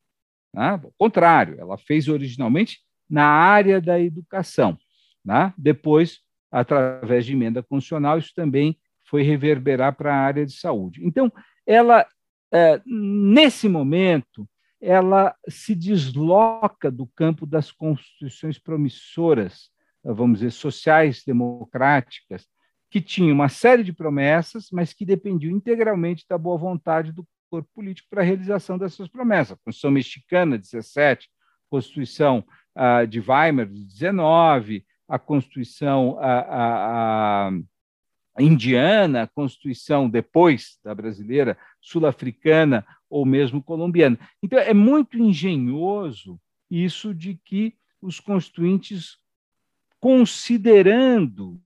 Né? Ao contrário, ela fez originalmente na área da educação. Né? Depois, através de emenda constitucional, isso também foi reverberar para a área de saúde. Então, ela, é, nesse momento, ela se desloca do campo das constituições promissoras, vamos dizer, sociais, democráticas, que tinham uma série de promessas, mas que dependiam integralmente da boa vontade do corpo político para a realização dessas promessas. A Constituição Mexicana, 17, Constituição uh, de Weimar, de 19, a Constituição uh, uh, indiana, a Constituição depois da brasileira, sul-africana ou mesmo colombiana. Então, é muito engenhoso isso de que os constituintes, considerando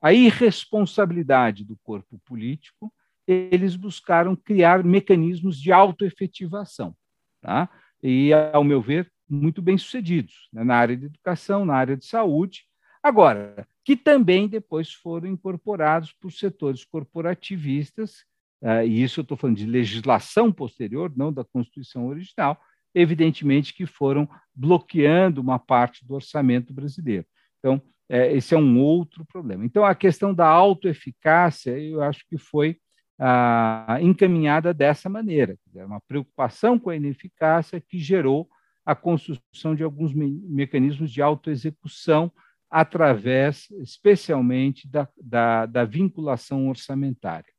a irresponsabilidade do corpo político, eles buscaram criar mecanismos de autoefetivação. Tá? E, ao meu ver, muito bem sucedidos né? na área de educação, na área de saúde. Agora, que também depois foram incorporados por setores corporativistas, uh, e isso eu estou falando de legislação posterior, não da Constituição original, evidentemente que foram bloqueando uma parte do orçamento brasileiro. Então, é, esse é um outro problema. Então, a questão da autoeficácia, eu acho que foi ah, encaminhada dessa maneira, uma preocupação com a ineficácia que gerou a construção de alguns me mecanismos de autoexecução através, especialmente, da, da, da vinculação orçamentária.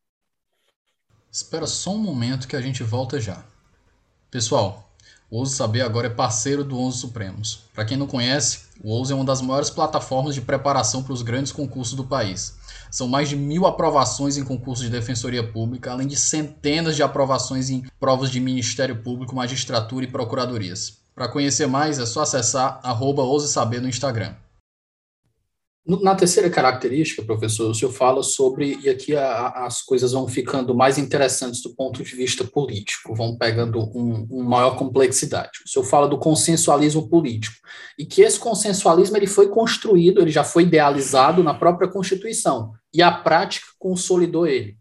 Espera só um momento que a gente volta já. Pessoal, o Ouse Saber agora é parceiro do Onze Supremos. Para quem não conhece, o Ouse é uma das maiores plataformas de preparação para os grandes concursos do país. São mais de mil aprovações em concursos de defensoria pública, além de centenas de aprovações em provas de Ministério Público, magistratura e procuradorias. Para conhecer mais, é só acessar arroba Ouse Saber no Instagram. Na terceira característica, professor, o senhor fala sobre, e aqui a, as coisas vão ficando mais interessantes do ponto de vista político, vão pegando um, uma maior complexidade. O senhor fala do consensualismo político, e que esse consensualismo ele foi construído, ele já foi idealizado na própria Constituição, e a prática consolidou ele.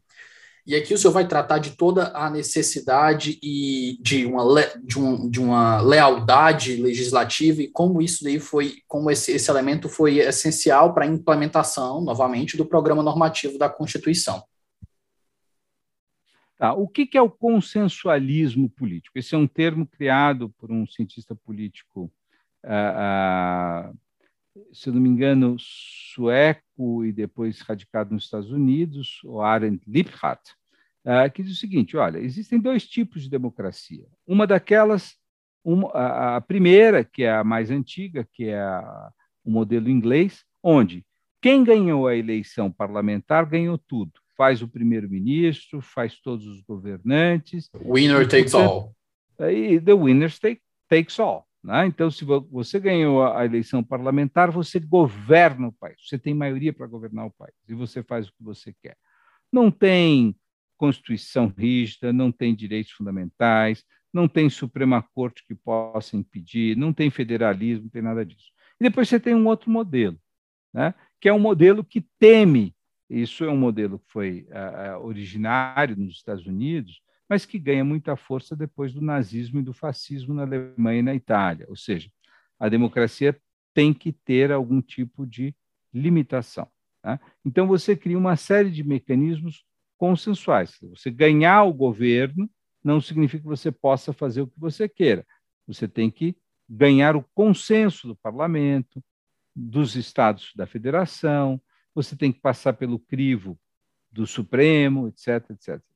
E aqui o senhor vai tratar de toda a necessidade e de uma, de, um, de uma lealdade legislativa e como isso daí foi, como esse, esse elemento foi essencial para a implementação, novamente, do programa normativo da Constituição. Tá. O que, que é o consensualismo político? Esse é um termo criado por um cientista político, uh, uh, se não me engano, sueco e depois radicado nos Estados Unidos, o Arendt Liebhardt, uh, que diz o seguinte: olha, existem dois tipos de democracia. Uma daquelas, uma, a, a, primeira, que é a mais antiga, que é a, o modelo inglês, onde quem ganhou a eleição parlamentar ganhou tudo. faz o primeiro-ministro, faz todos os governantes. Winner takes all. Aí, the winner take, takes all. Né? Então, se você ganhou a eleição parlamentar, você governa o país, você tem maioria para governar o país e você faz o que você quer. Não tem Constituição rígida, não tem direitos fundamentais, não tem Suprema Corte que possa impedir, não tem federalismo, não tem nada disso. E depois você tem um outro modelo, né? que é um modelo que teme, isso é um modelo que foi uh, originário nos Estados Unidos, mas que ganha muita força depois do nazismo e do fascismo na Alemanha e na Itália. Ou seja, a democracia tem que ter algum tipo de limitação. Tá? Então, você cria uma série de mecanismos consensuais. Você ganhar o governo não significa que você possa fazer o que você queira. Você tem que ganhar o consenso do parlamento, dos estados da federação, você tem que passar pelo crivo do Supremo, etc, etc.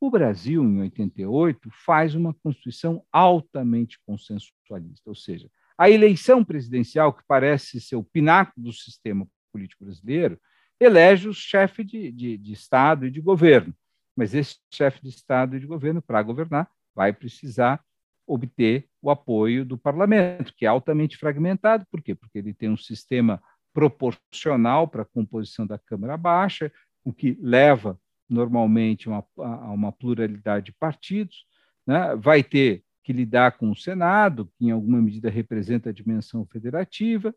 O Brasil, em 88, faz uma Constituição altamente consensualista, ou seja, a eleição presidencial, que parece ser o pináculo do sistema político brasileiro, elege o chefe de, de, de Estado e de governo. Mas esse chefe de Estado e de governo, para governar, vai precisar obter o apoio do parlamento, que é altamente fragmentado. Por quê? Porque ele tem um sistema proporcional para a composição da Câmara Baixa, o que leva normalmente uma, uma pluralidade de partidos. Né? Vai ter que lidar com o Senado, que em alguma medida representa a dimensão federativa,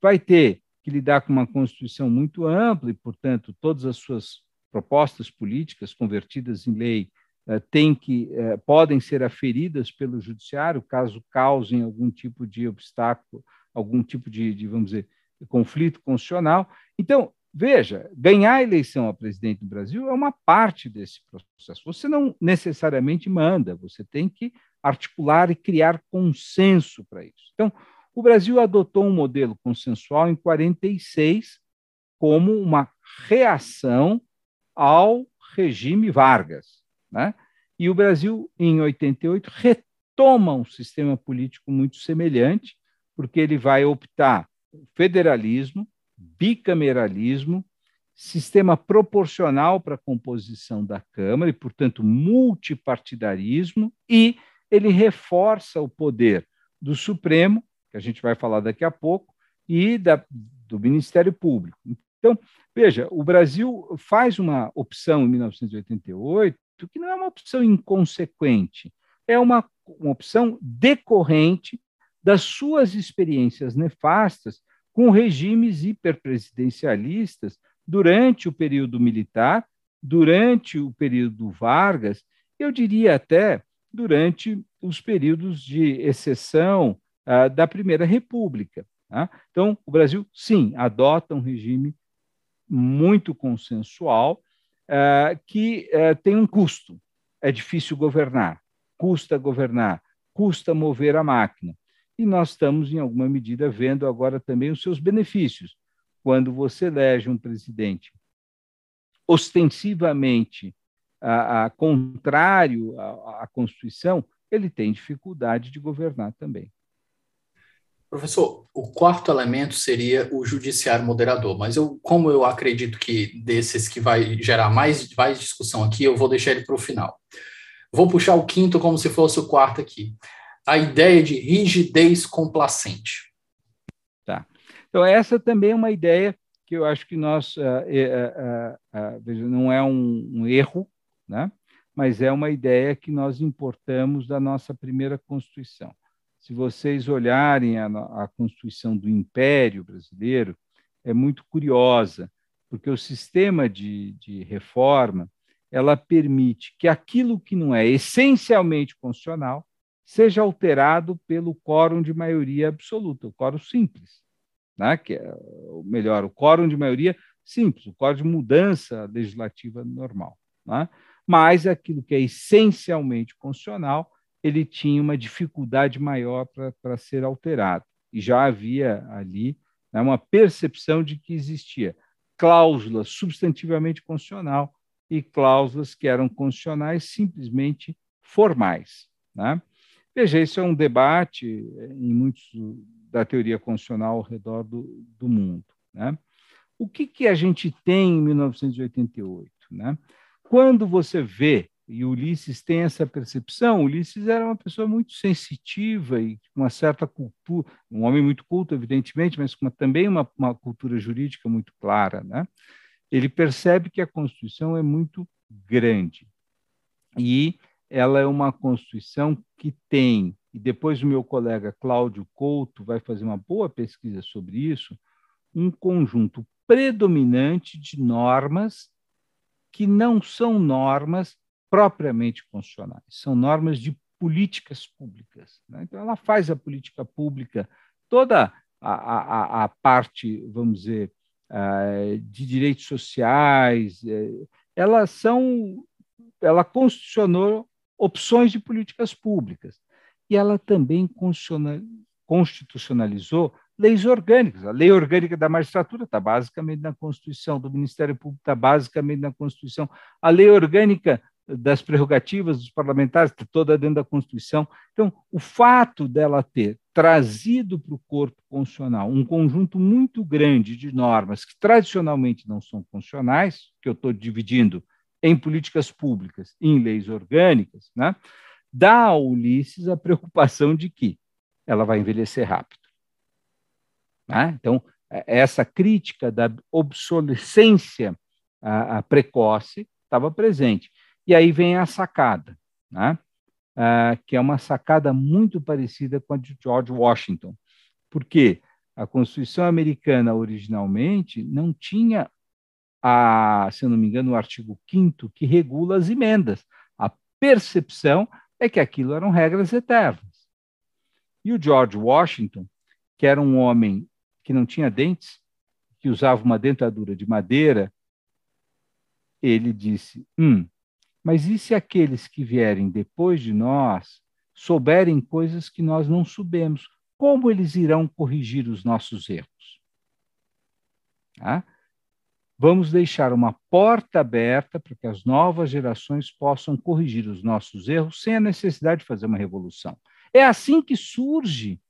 vai ter que lidar com uma Constituição muito ampla e, portanto, todas as suas propostas políticas convertidas em lei eh, têm que, eh, podem ser aferidas pelo judiciário caso causem algum tipo de obstáculo, algum tipo de, de vamos dizer, conflito constitucional. Então, veja, ganhar a eleição a presidente do Brasil é uma parte desse processo. Você não necessariamente manda, você tem que articular e criar consenso para isso. Então, o Brasil adotou um modelo consensual em 46 como uma reação ao regime Vargas, né? E o Brasil em 88 retoma um sistema político muito semelhante, porque ele vai optar federalismo, bicameralismo, sistema proporcional para a composição da Câmara e, portanto, multipartidarismo, e ele reforça o poder do Supremo que a gente vai falar daqui a pouco, e da, do Ministério Público. Então, veja, o Brasil faz uma opção em 1988 que não é uma opção inconsequente, é uma, uma opção decorrente das suas experiências nefastas com regimes hiperpresidencialistas durante o período militar, durante o período Vargas, eu diria até durante os períodos de exceção uh, da Primeira República. Tá? Então, o Brasil, sim, adota um regime muito consensual uh, que uh, tem um custo. É difícil governar, custa governar, custa mover a máquina. E nós estamos, em alguma medida, vendo agora também os seus benefícios. Quando você elege um presidente ostensivamente a, a contrário à, à Constituição, ele tem dificuldade de governar também. Professor, o quarto elemento seria o judiciário moderador, mas eu, como eu acredito que desses que vai gerar mais, mais discussão aqui, eu vou deixar ele para o final. Vou puxar o quinto como se fosse o quarto aqui. A ideia de rigidez complacente. Tá. Então, essa também é uma ideia que eu acho que nós, uh, uh, uh, não é um, um erro, né? mas é uma ideia que nós importamos da nossa primeira Constituição se vocês olharem a, a Constituição do Império Brasileiro, é muito curiosa, porque o sistema de, de reforma ela permite que aquilo que não é essencialmente constitucional seja alterado pelo quórum de maioria absoluta, o quórum simples, né? que é, ou melhor, o quórum de maioria simples, o quórum de mudança legislativa normal. Né? Mas aquilo que é essencialmente constitucional ele tinha uma dificuldade maior para ser alterado. E já havia ali né, uma percepção de que existia cláusula substantivamente constitucional e cláusulas que eram constitucionais simplesmente formais. Né? Veja, isso é um debate em muitos da teoria constitucional ao redor do, do mundo. Né? O que, que a gente tem em 1988? Né? Quando você vê, e Ulisses tem essa percepção, Ulisses era uma pessoa muito sensitiva e com uma certa cultura, um homem muito culto, evidentemente, mas com também uma, uma cultura jurídica muito clara. Né? Ele percebe que a Constituição é muito grande e ela é uma Constituição que tem, e depois o meu colega Cláudio Couto vai fazer uma boa pesquisa sobre isso, um conjunto predominante de normas que não são normas propriamente constitucionais, são normas de políticas públicas. Né? Então, ela faz a política pública, toda a, a, a parte, vamos dizer, uh, de direitos sociais, uh, elas são, ela constitucionou opções de políticas públicas e ela também constitucionalizou leis orgânicas. A lei orgânica da magistratura está basicamente na Constituição, do Ministério Público está basicamente na Constituição, a lei orgânica das prerrogativas dos parlamentares está toda dentro da Constituição. Então, o fato dela ter trazido para o corpo constitucional um conjunto muito grande de normas que tradicionalmente não são constitucionais, que eu estou dividindo em políticas públicas e em leis orgânicas, né, dá a Ulisses a preocupação de que ela vai envelhecer rápido. Né? Então, é, essa crítica da obsolescência a, a precoce estava presente. E aí vem a sacada, né? Ah, que é uma sacada muito parecida com a de George Washington, porque a Constituição americana originalmente não tinha, a, se não me engano, o artigo 5 que regula as emendas. A percepção é que aquilo eram regras eternas. E o George Washington, que era um homem que não tinha dentes, que usava uma dentadura de madeira, ele disse: hum, mas e se aqueles que vierem depois de nós souberem coisas que nós não soubemos? Como eles irão corrigir os nossos erros? Tá? Vamos deixar uma porta aberta para que as novas gerações possam corrigir os nossos erros sem a necessidade de fazer uma revolução. É assim que surge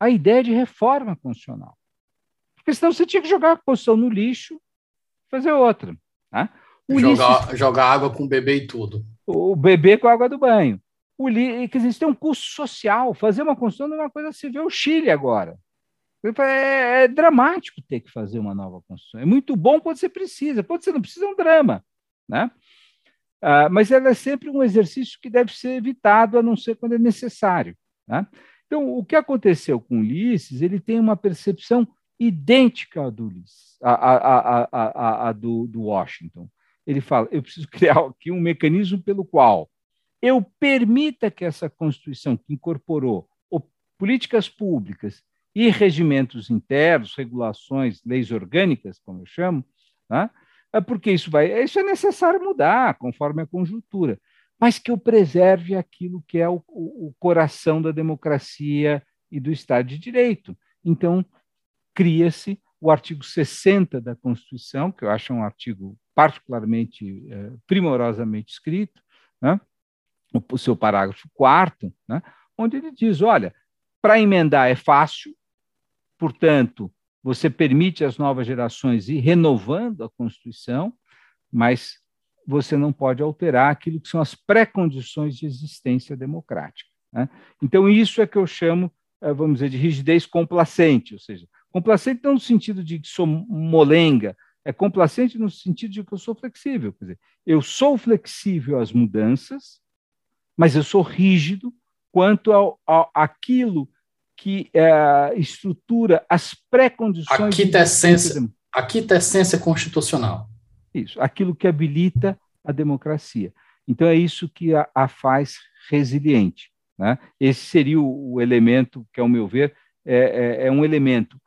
a ideia de reforma constitucional. Porque senão você tinha que jogar a Constituição no lixo fazer outra. Tá? Jogar, jogar água com o bebê e tudo. O bebê com a água do banho. O li... Quer dizer, isso tem um custo social. Fazer uma Constituição não é uma coisa se vê o Chile agora. É, é, dramático ter que fazer uma nova Constituição. É muito bom quando você precisa. Quando você não precisa, é um drama. Né? Ah, mas ela é sempre um exercício que deve ser evitado, a não ser quando é necessário. Né? Então, o que aconteceu com Ulisses, ele tem uma percepção idêntica à do, Ulisses, a, a, a do, do, Washington. Ele fala: eu preciso criar aqui um mecanismo pelo qual eu permita que essa Constituição, que incorporou políticas públicas e regimentos internos, regulações, leis orgânicas, como eu chamo, né? porque isso vai, isso é necessário mudar conforme a conjuntura, mas que eu preserve aquilo que é o, o coração da democracia e do Estado de Direito. Então, cria-se o artigo 60 da Constituição, que eu acho um artigo particularmente eh, primorosamente escrito, né? o, seu parágrafo quarto, né? onde ele diz: olha, para emendar é fácil, portanto, você permite às novas gerações ir renovando a Constituição, mas você não pode alterar aquilo que são as pré-condições de existência democrática. Né? Então, isso é que eu chamo, eh, vamos dizer, de rigidez complacente, ou seja, Complacente não no sentido de que sou molenga, é complacente no sentido de que eu sou flexível. Quer dizer, eu sou flexível às mudanças, mas eu sou rígido quanto ao, ao aquilo que é, estrutura as pré-condições. Aqui está essência, aqui está essência constitucional. Isso, aquilo que habilita a democracia. Então é isso que a, a faz resiliente. Né? Esse seria o, o, elemento que, ao meu ver, é, é, é um elemento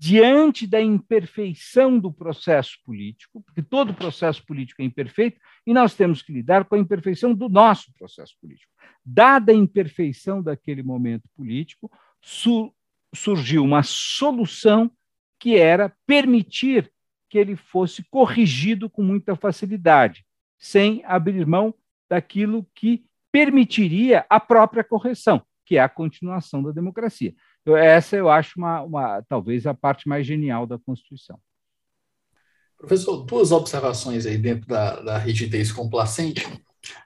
diante da imperfeição do processo político, porque todo processo político é imperfeito, e nós temos que lidar com a imperfeição do nosso processo político. Dada a imperfeição daquele momento político, su surgiu uma solução que era permitir que ele fosse corrigido com muita facilidade, sem abrir mão daquilo que permitiria a própria correção, que é a continuação da democracia. Essa eu acho uma, uma, talvez a parte mais genial da Constituição. Professor, duas observações aí dentro da, da rigidez complacente.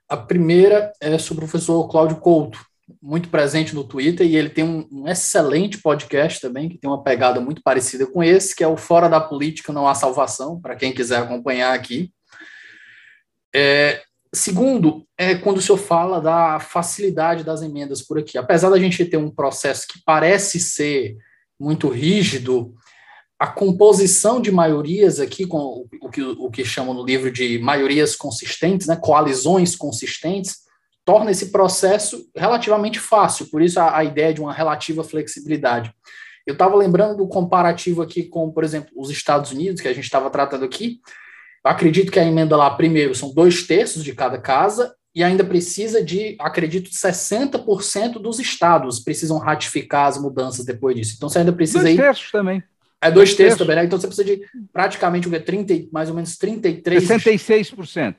A primeira é sobre o professor Cláudio Couto, muito presente no Twitter, e ele tem um, um, excelente podcast também, que tem uma pegada muito parecida com esse, que é o Fora da Política Não Há Salvação, para quem quiser acompanhar aqui. É, segundo, é quando o senhor fala da facilidade das emendas por aqui. Apesar da gente ter um processo que parece ser muito rígido, a composição de maiorias aqui, com o que, o que chamam no livro de maiorias consistentes, né, coalizões consistentes, torna esse processo relativamente fácil, por isso a, a ideia de uma relativa flexibilidade. Eu estava lembrando do comparativo aqui com, por exemplo, os Estados Unidos, que a gente estava tratando aqui. Acredito que a emenda lá, primeiro, são dois terços de cada casa, e ainda precisa de, acredito, 60% dos estados precisam ratificar as mudanças depois disso. Então você ainda precisa. Dois terços também. É dois, dois terços também, né? Então você precisa de praticamente 30, mais ou menos 33. 66%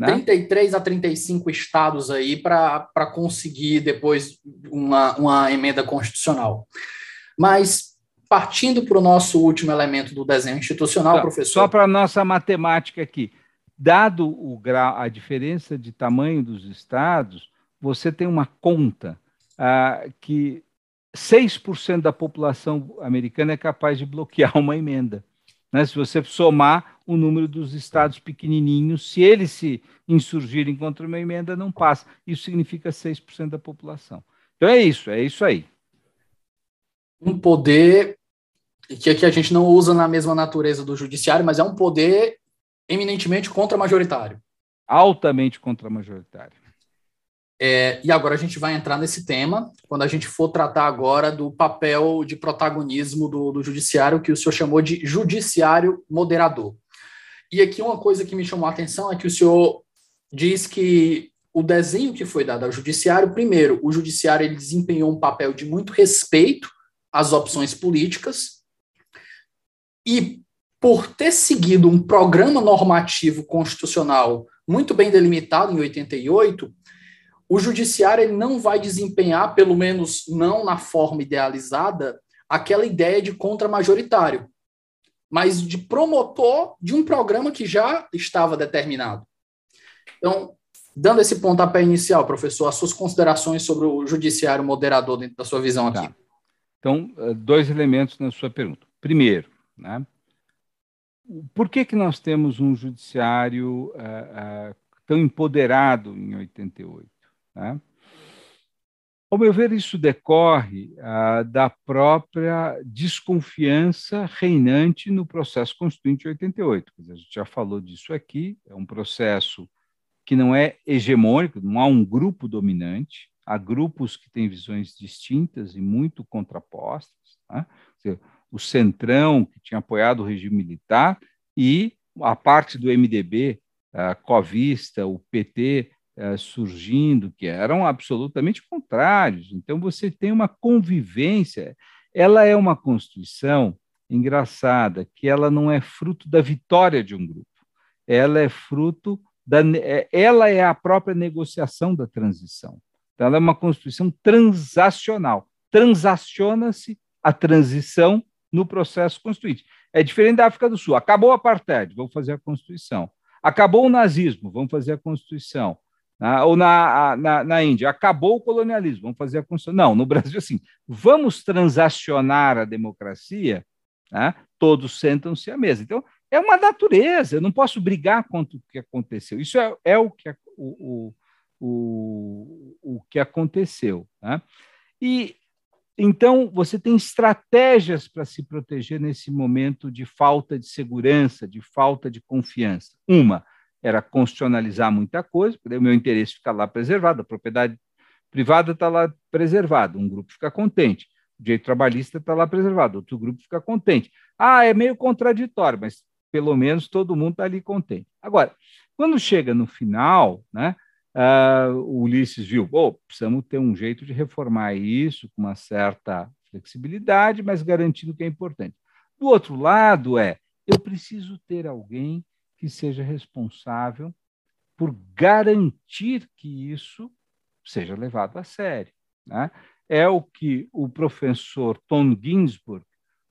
né? 33 a 35 estados aí para conseguir depois uma, uma emenda constitucional. Mas, partindo para o nosso último elemento do desenho institucional, só, professor. Só para a nossa matemática aqui. Dado o grau, a diferença de tamanho dos estados, você tem uma conta ah, que 6% da população americana é capaz de bloquear uma emenda. Né? Se você somar o número dos estados pequenininhos, se eles se insurgirem contra uma emenda, não passa. Isso significa 6% da população. Então é isso, é isso aí. Um poder que aqui a gente não usa na mesma natureza do judiciário, mas é um poder eminentemente contra-majoritário. Altamente contra-majoritário. É, e agora a gente vai entrar nesse tema, quando a gente for tratar agora do papel de protagonismo do, do judiciário, que o senhor chamou de judiciário moderador. E aqui uma coisa que me chamou a atenção é que o senhor diz que o desenho que foi dado ao judiciário, primeiro, o judiciário ele desempenhou um papel de muito respeito às opções políticas e por ter seguido um programa normativo constitucional muito bem delimitado em 88, o judiciário ele não vai desempenhar, pelo menos não na forma idealizada, aquela ideia de contra-majoritário, mas de promotor de um programa que já estava determinado. Então, dando esse pontapé inicial, professor, as suas considerações sobre o judiciário moderador dentro da sua visão aqui. Tá. Então, eh, dois elementos na sua pergunta. Primeiro, né, por que, que nós temos um judiciário uh, uh, tão empoderado em 88? Né? Ao meu ver, isso decorre ah, da própria desconfiança reinante no processo constituinte de 88. Dizer, a gente já falou disso aqui, é um processo que não é hegemônico, não há um grupo dominante, há grupos que têm visões distintas e muito contrapostas. Né? O Centrão, que tinha apoiado o regime militar, e a parte do MDB, a Covista, o PT, eh, surgindo que eram absolutamente contrários. Então, você tem uma convivência. Ela é uma constituição engraçada, que ela não é fruto da vitória de um grupo, ela é fruto da. Eh, ela é a própria negociação da transição. Então, ela é uma constituição transacional. Transaciona-se a transição no processo constituinte. É diferente da África do Sul. Acabou a apartheid, vamos fazer a Constituição. Acabou o nazismo, vamos fazer a Constituição né? ou na, na, na, Índia, acabou o colonialismo, vamos fazer a Constituição. Não, no Brasil, assim, vamos transacionar a democracia, né? todos sentam-se à mesa. Então, é uma natureza, eu não posso brigar contra o que aconteceu. Isso é, é o, que, o, o, o, o que aconteceu. Né? E então, você tem estratégias para se proteger nesse momento de falta de segurança, de falta de confiança. Uma, era constitucionalizar muita coisa, porque o meu interesse fica lá preservado, a propriedade privada está lá preservada, um grupo fica contente, o direito trabalhista está lá preservado, outro grupo fica contente. Ah, é meio contraditório, mas pelo menos todo mundo está ali contente. Agora, quando chega no final, né, uh, o Ulisses viu, oh, precisamos ter um jeito de reformar isso com uma certa flexibilidade, mas garantindo que é importante. Do outro lado é, eu preciso ter alguém que seja responsável por garantir que isso seja levado a sério. Né? É o que o professor Tom Ginsburg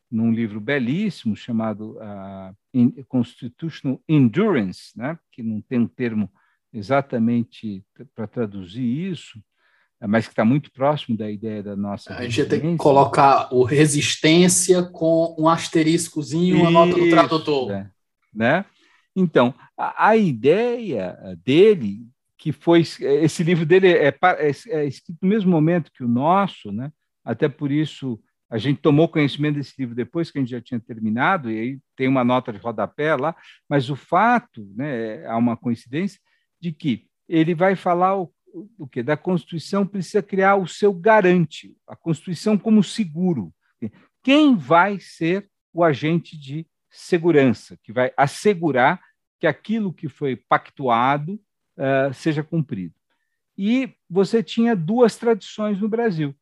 num livro belíssimo chamado uh, Constitutional Endurance, né, que não tem um termo exatamente para traduzir isso, mas que está muito próximo da ideia da nossa. A gente tem que colocar o resistência com um asteriscozinho, uma nota do tradutor. É, né? Então, a, a, ideia dele, que foi. Esse livro dele é, é, é, escrito no mesmo momento que o nosso, né? até por isso a gente tomou conhecimento desse livro depois que a gente já tinha terminado, e aí tem uma nota de rodapé lá, mas o fato, né, há uma coincidência, de que ele vai falar o, o que da Constituição precisa criar o seu garante, a Constituição como seguro. Quem vai ser o agente de segurança, que vai assegurar que aquilo que foi pactuado uh, seja cumprido. E você tinha duas tradições no Brasil.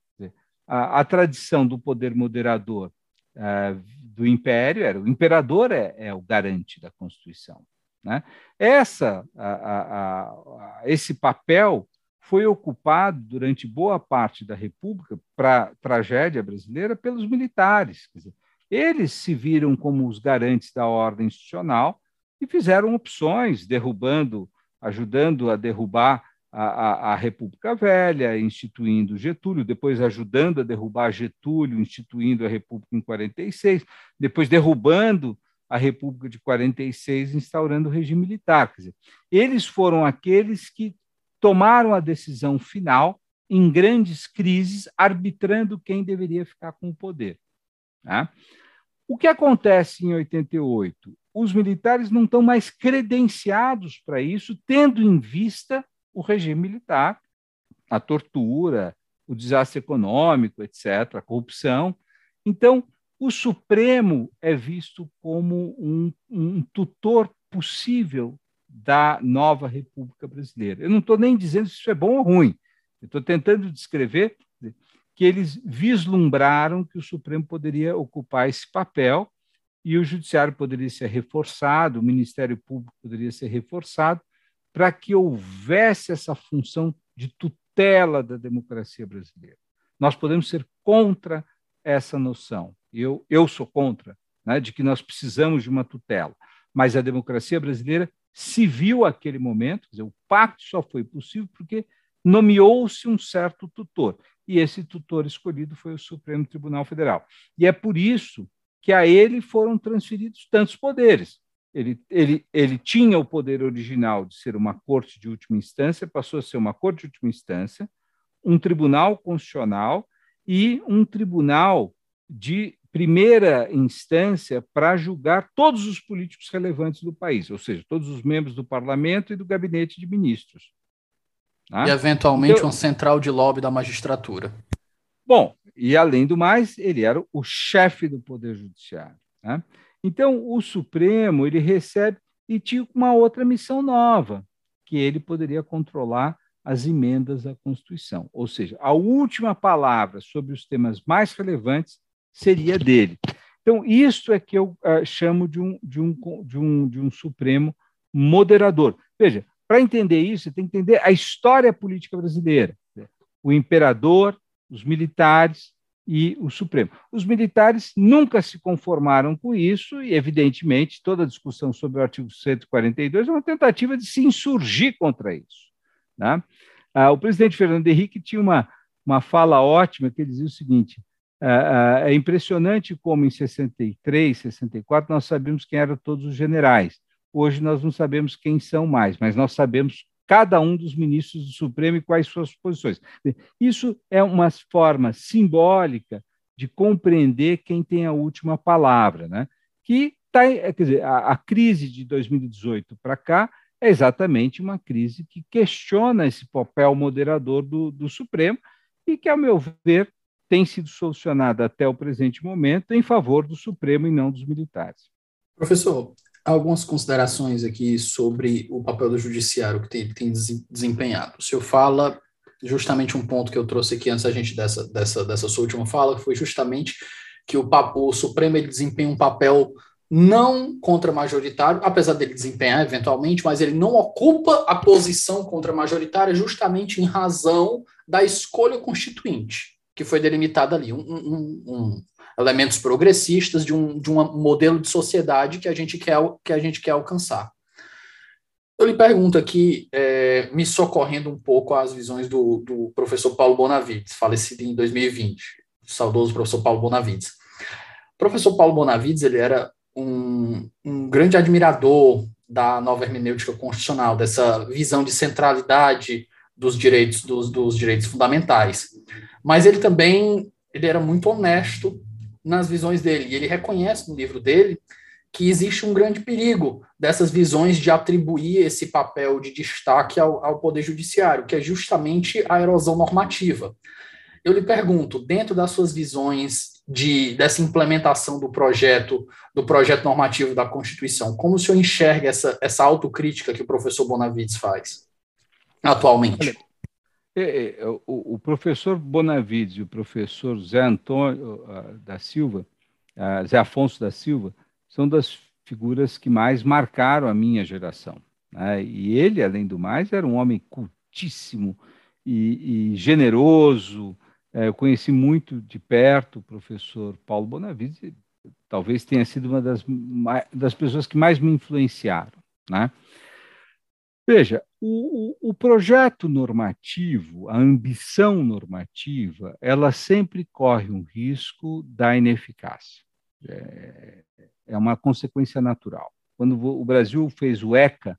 A, a tradição do poder moderador uh, do império era o imperador é, é o garante da Constituição. Né? Essa, a, a, esse papel foi ocupado durante boa parte da República, para a tragédia brasileira, pelos militares. Dizer, eles se viram como os garantes da ordem institucional e fizeram opções, derrubando, ajudando a derrubar a, a, a, República Velha, instituindo Getúlio, depois ajudando a derrubar Getúlio, instituindo a República em 46, depois derrubando a República de 46, instaurando o regime militar. Dizer, eles foram aqueles que tomaram a decisão final em grandes crises, arbitrando quem deveria ficar com o poder. Né? O que acontece em 88? Os militares não estão mais credenciados para isso, tendo em vista o regime militar, a tortura, o desastre econômico, etc., a corrupção. Então, o Supremo é visto como um, um tutor possível da nova República Brasileira. Eu não estou nem dizendo se isso é bom ou ruim, estou tentando descrever que eles vislumbraram que o Supremo poderia ocupar esse papel e o Judiciário poderia ser reforçado, o Ministério Público poderia ser reforçado, para que houvesse essa função de tutela da democracia brasileira. Nós podemos ser contra essa noção. Eu, eu sou contra, né, de que nós precisamos de uma tutela. Mas a democracia brasileira se viu aquele momento, dizer, o pacto só foi possível porque nomeou-se um certo tutor. E esse tutor escolhido foi o Supremo Tribunal Federal. E é por isso que a ele foram transferidos tantos poderes. Ele, ele, ele tinha o poder original de ser uma corte de última instância, passou a ser uma corte de última instância, um tribunal constitucional e um tribunal de primeira instância para julgar todos os políticos relevantes do país, ou seja, todos os membros do parlamento e do gabinete de ministros. Tá? E, eventualmente, então, uma central de lobby da magistratura. Bom, e além do mais, ele era o chefe do Poder Judiciário. Né? Então, o Supremo ele recebe e tinha uma outra missão nova, que ele poderia controlar as emendas à Constituição. Ou seja, a última palavra sobre os temas mais relevantes seria dele. Então, isso é que eu uh, chamo de um, de, um, de, um, de um Supremo moderador. Veja, para entender isso, você tem que entender a história política brasileira. O imperador, os militares e o Supremo. Os militares nunca se conformaram com isso e, evidentemente, toda a discussão sobre o artigo 142 é uma tentativa de se insurgir contra isso. Né? Ah, o presidente Fernando Henrique tinha uma, uma fala ótima que ele dizia o seguinte: é, é, é impressionante como em 63, 64 nós sabemos quem eram todos os generais. Hoje nós não sabemos quem são mais, mas nós sabemos cada um dos ministros do Supremo e quais suas posições. Isso é uma forma simbólica de compreender quem tem a última palavra, né? Que tá, quer dizer, a, a crise de 2018 para cá é exatamente uma crise que questiona esse papel moderador do, do Supremo e que, ao meu ver, tem sido solucionada até o presente momento em favor do Supremo e não dos militares. Professor, algumas considerações aqui sobre o papel do judiciário que tem, tem desempenhado. O senhor fala justamente um ponto que eu trouxe aqui antes da gente dessa, dessa, dessa sua última fala, que foi justamente que o, o Supremo ele desempenha um papel não contra-majoritário, apesar dele desempenhar eventualmente, mas ele não ocupa a posição contra-majoritária justamente em razão da escolha constituinte que foi delimitada ali. Um, um, um, elementos progressistas de um, de um modelo de sociedade que a gente quer, que a gente quer alcançar. Eu lhe pergunto aqui, é, me socorrendo um pouco às visões do, do professor Paulo Bonavides, falecido em 2020, o saudoso professor Paulo Bonavides. O professor Paulo Bonavides, ele era um, um grande admirador da nova hermenêutica constitucional, dessa visão de centralidade dos direitos, dos, dos direitos fundamentais. Mas ele também ele era muito honesto nas visões dele, e ele reconhece no livro dele que existe um grande perigo dessas visões de atribuir esse papel de destaque ao, ao Poder Judiciário, que é justamente a erosão normativa. Eu lhe pergunto, dentro das suas visões de, dessa implementação do projeto, do projeto normativo da Constituição, como o senhor enxerga essa, essa autocrítica que o professor Bonavides faz atualmente? Olha, o, o, professor Bonavides e o professor Zé Antônio da Silva, Zé Afonso da Silva, são das figuras que mais marcaram a minha geração. Né? E ele, além do mais, era um homem cultíssimo e, e generoso. É, eu conheci muito de perto o professor Paulo Bonavides, talvez tenha sido uma das, das pessoas que mais me influenciaram. Né? Veja, o, o, projeto normativo, a ambição normativa, ela sempre corre um risco da ineficácia. É, é uma consequência natural. Quando o Brasil fez o ECA,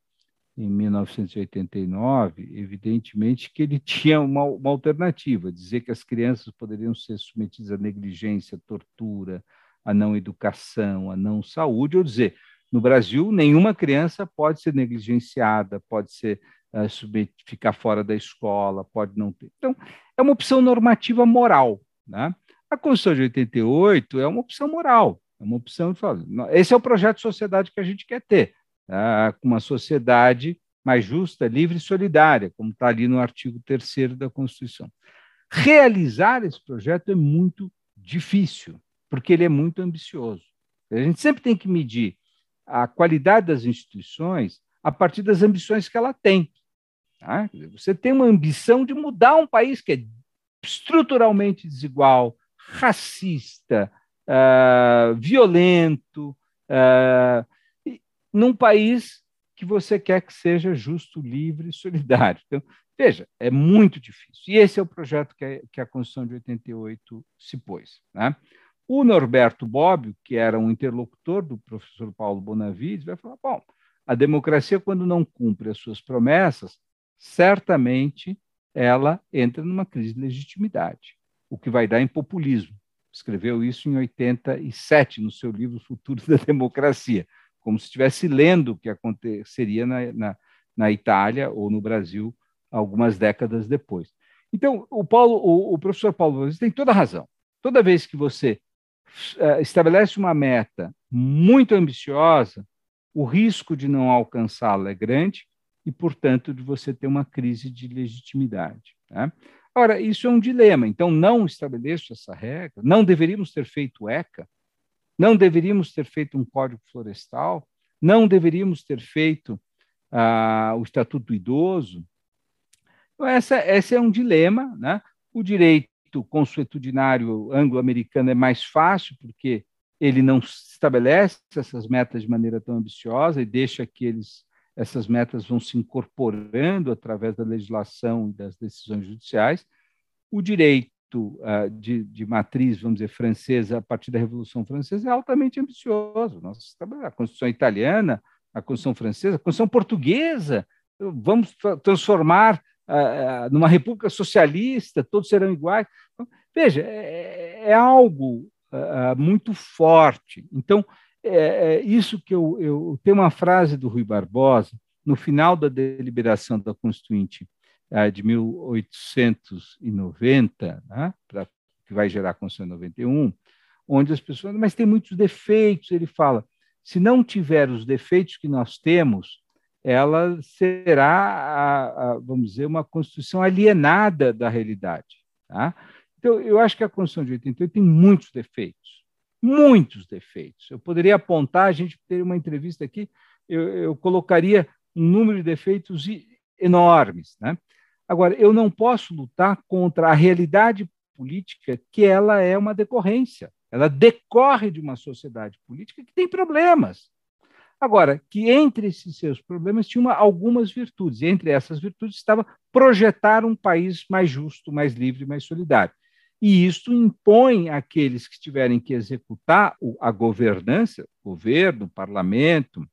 em 1989, evidentemente que ele tinha uma, uma, alternativa, dizer que as crianças poderiam ser submetidas a negligência, tortura, a não educação, a não saúde, ou dizer, no Brasil, nenhuma criança pode ser negligenciada, pode ser uh, ficar fora da escola, pode não ter. Então, é uma opção normativa moral. Né? A Constituição de 88 é uma opção moral. É uma opção de falar. Esse é o projeto de sociedade que a gente quer ter. Tá? Uma sociedade mais justa, livre e solidária, como está ali no artigo 3 da Constituição. Realizar esse projeto é muito difícil, porque ele é muito ambicioso. A gente sempre tem que medir a qualidade das instituições a partir das ambições que ela tem. Tá? Você tem uma ambição de mudar um país que é estruturalmente desigual, racista, uh, violento, uh, num país que você quer que seja justo, livre e solidário. Então, veja, é muito difícil. E esse é o projeto que a, Constituição de 88 se pôs. Né? O Norberto Bobbio, que era um interlocutor do professor Paulo Bonavides, vai falar: bom, a democracia, quando não cumpre as suas promessas, certamente ela entra numa crise de legitimidade, o que vai dar em populismo escreveu isso em 87, no seu livro Futuro da Democracia, como se estivesse lendo o que aconteceria na, na, na Itália ou no Brasil algumas décadas depois. Então, o, Paulo, o, o professor Paulo você tem toda a razão. Toda vez que você estabelece uma meta muito ambiciosa, o risco de não alcançá-la é grande e, portanto, de você ter uma crise de legitimidade. Né? Ora, isso é um dilema. Então, não estabeleço essa regra. Não deveríamos ter feito ECA. Não deveríamos ter feito um código florestal. Não deveríamos ter feito ah, o Estatuto do Idoso. Então, essa, esse é um dilema. Né? O direito consuetudinário anglo-americano é mais fácil, porque ele não estabelece essas metas de maneira tão ambiciosa e deixa que eles essas metas vão se incorporando através da legislação e das decisões judiciais. O direito uh, de, de, matriz, vamos dizer, francesa, a partir da Revolução Francesa, é altamente ambicioso. Nossa, a Constituição italiana, a Constituição francesa, a Constituição portuguesa, vamos transformar numa república socialista, todos serão iguais. Então, veja, é, é algo uh, muito forte. Então, é, é isso que eu, eu tenho uma frase do Rui Barbosa no final da deliberação da Constituinte é, de 1890, né, pra, que vai gerar a Constituição 91, onde as pessoas, mas tem muitos defeitos. Ele fala: se não tiver os defeitos que nós temos, ela será, a, a, vamos dizer, uma Constituição alienada da realidade. Tá? Então, eu acho que a Constituição de 88 tem muitos defeitos muitos defeitos. Eu poderia apontar, a gente teria uma entrevista aqui, eu, eu colocaria um número de defeitos enormes. Né? Agora, eu não posso lutar contra a realidade política, que ela é uma decorrência. ela decorre de uma sociedade política que tem problemas. Agora, que entre esses seus problemas tinha uma, algumas virtudes, e entre essas virtudes estava projetar um país mais justo, mais livre, mais solidário. E isso impõe àqueles que tiverem que executar a governança, governo, parlamento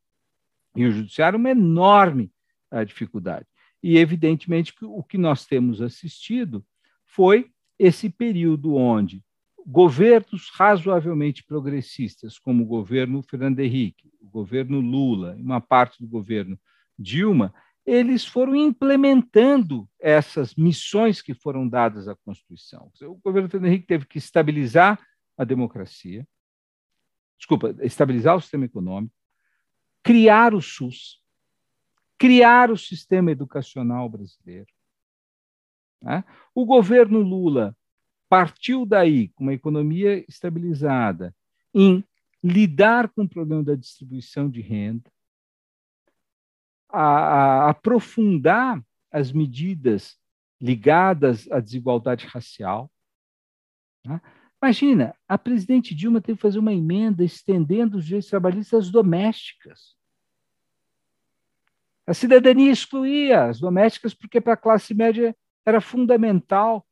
e o judiciário, uma enorme uh, dificuldade. E, evidentemente, o que nós temos assistido foi esse período onde governos razoavelmente progressistas, como o governo Fernando Henrique, o governo Lula e uma parte do governo Dilma, eles foram implementando essas missões que foram dadas à Constituição. O governo Fernando Henrique teve que estabilizar a democracia, desculpa, estabilizar o sistema econômico, criar o SUS, criar o sistema educacional brasileiro. Né? O governo Lula partiu daí, com uma economia estabilizada, em lidar com o problema da distribuição de renda, a, a aprofundar as medidas ligadas à desigualdade racial. Né? Imagina, a presidente Dilma teve que fazer uma emenda estendendo os direitos trabalhistas domésticas. A cidadania excluía as domésticas porque para a classe média era fundamental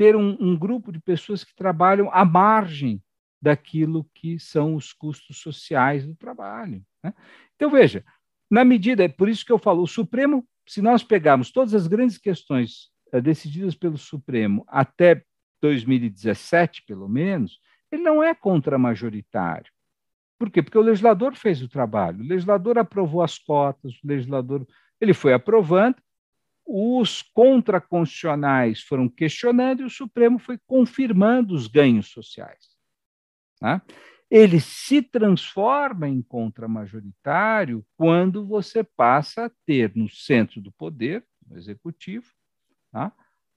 ter um, um grupo de pessoas que trabalham à margem daquilo que são os custos sociais do trabalho. Né? Então, veja, na medida, é por isso que eu falo, o Supremo, se nós pegarmos todas as grandes questões é, decididas pelo Supremo até 2017, pelo menos, ele não é contra-majoritário. Por quê? Porque o legislador fez o trabalho, o legislador aprovou as cotas, o legislador ele foi aprovando, os contraconstitucionais foram questionando e o Supremo foi confirmando os ganhos sociais. Né? Ele se transforma em contramajoritário quando você passa a ter no centro do poder, no executivo, tá?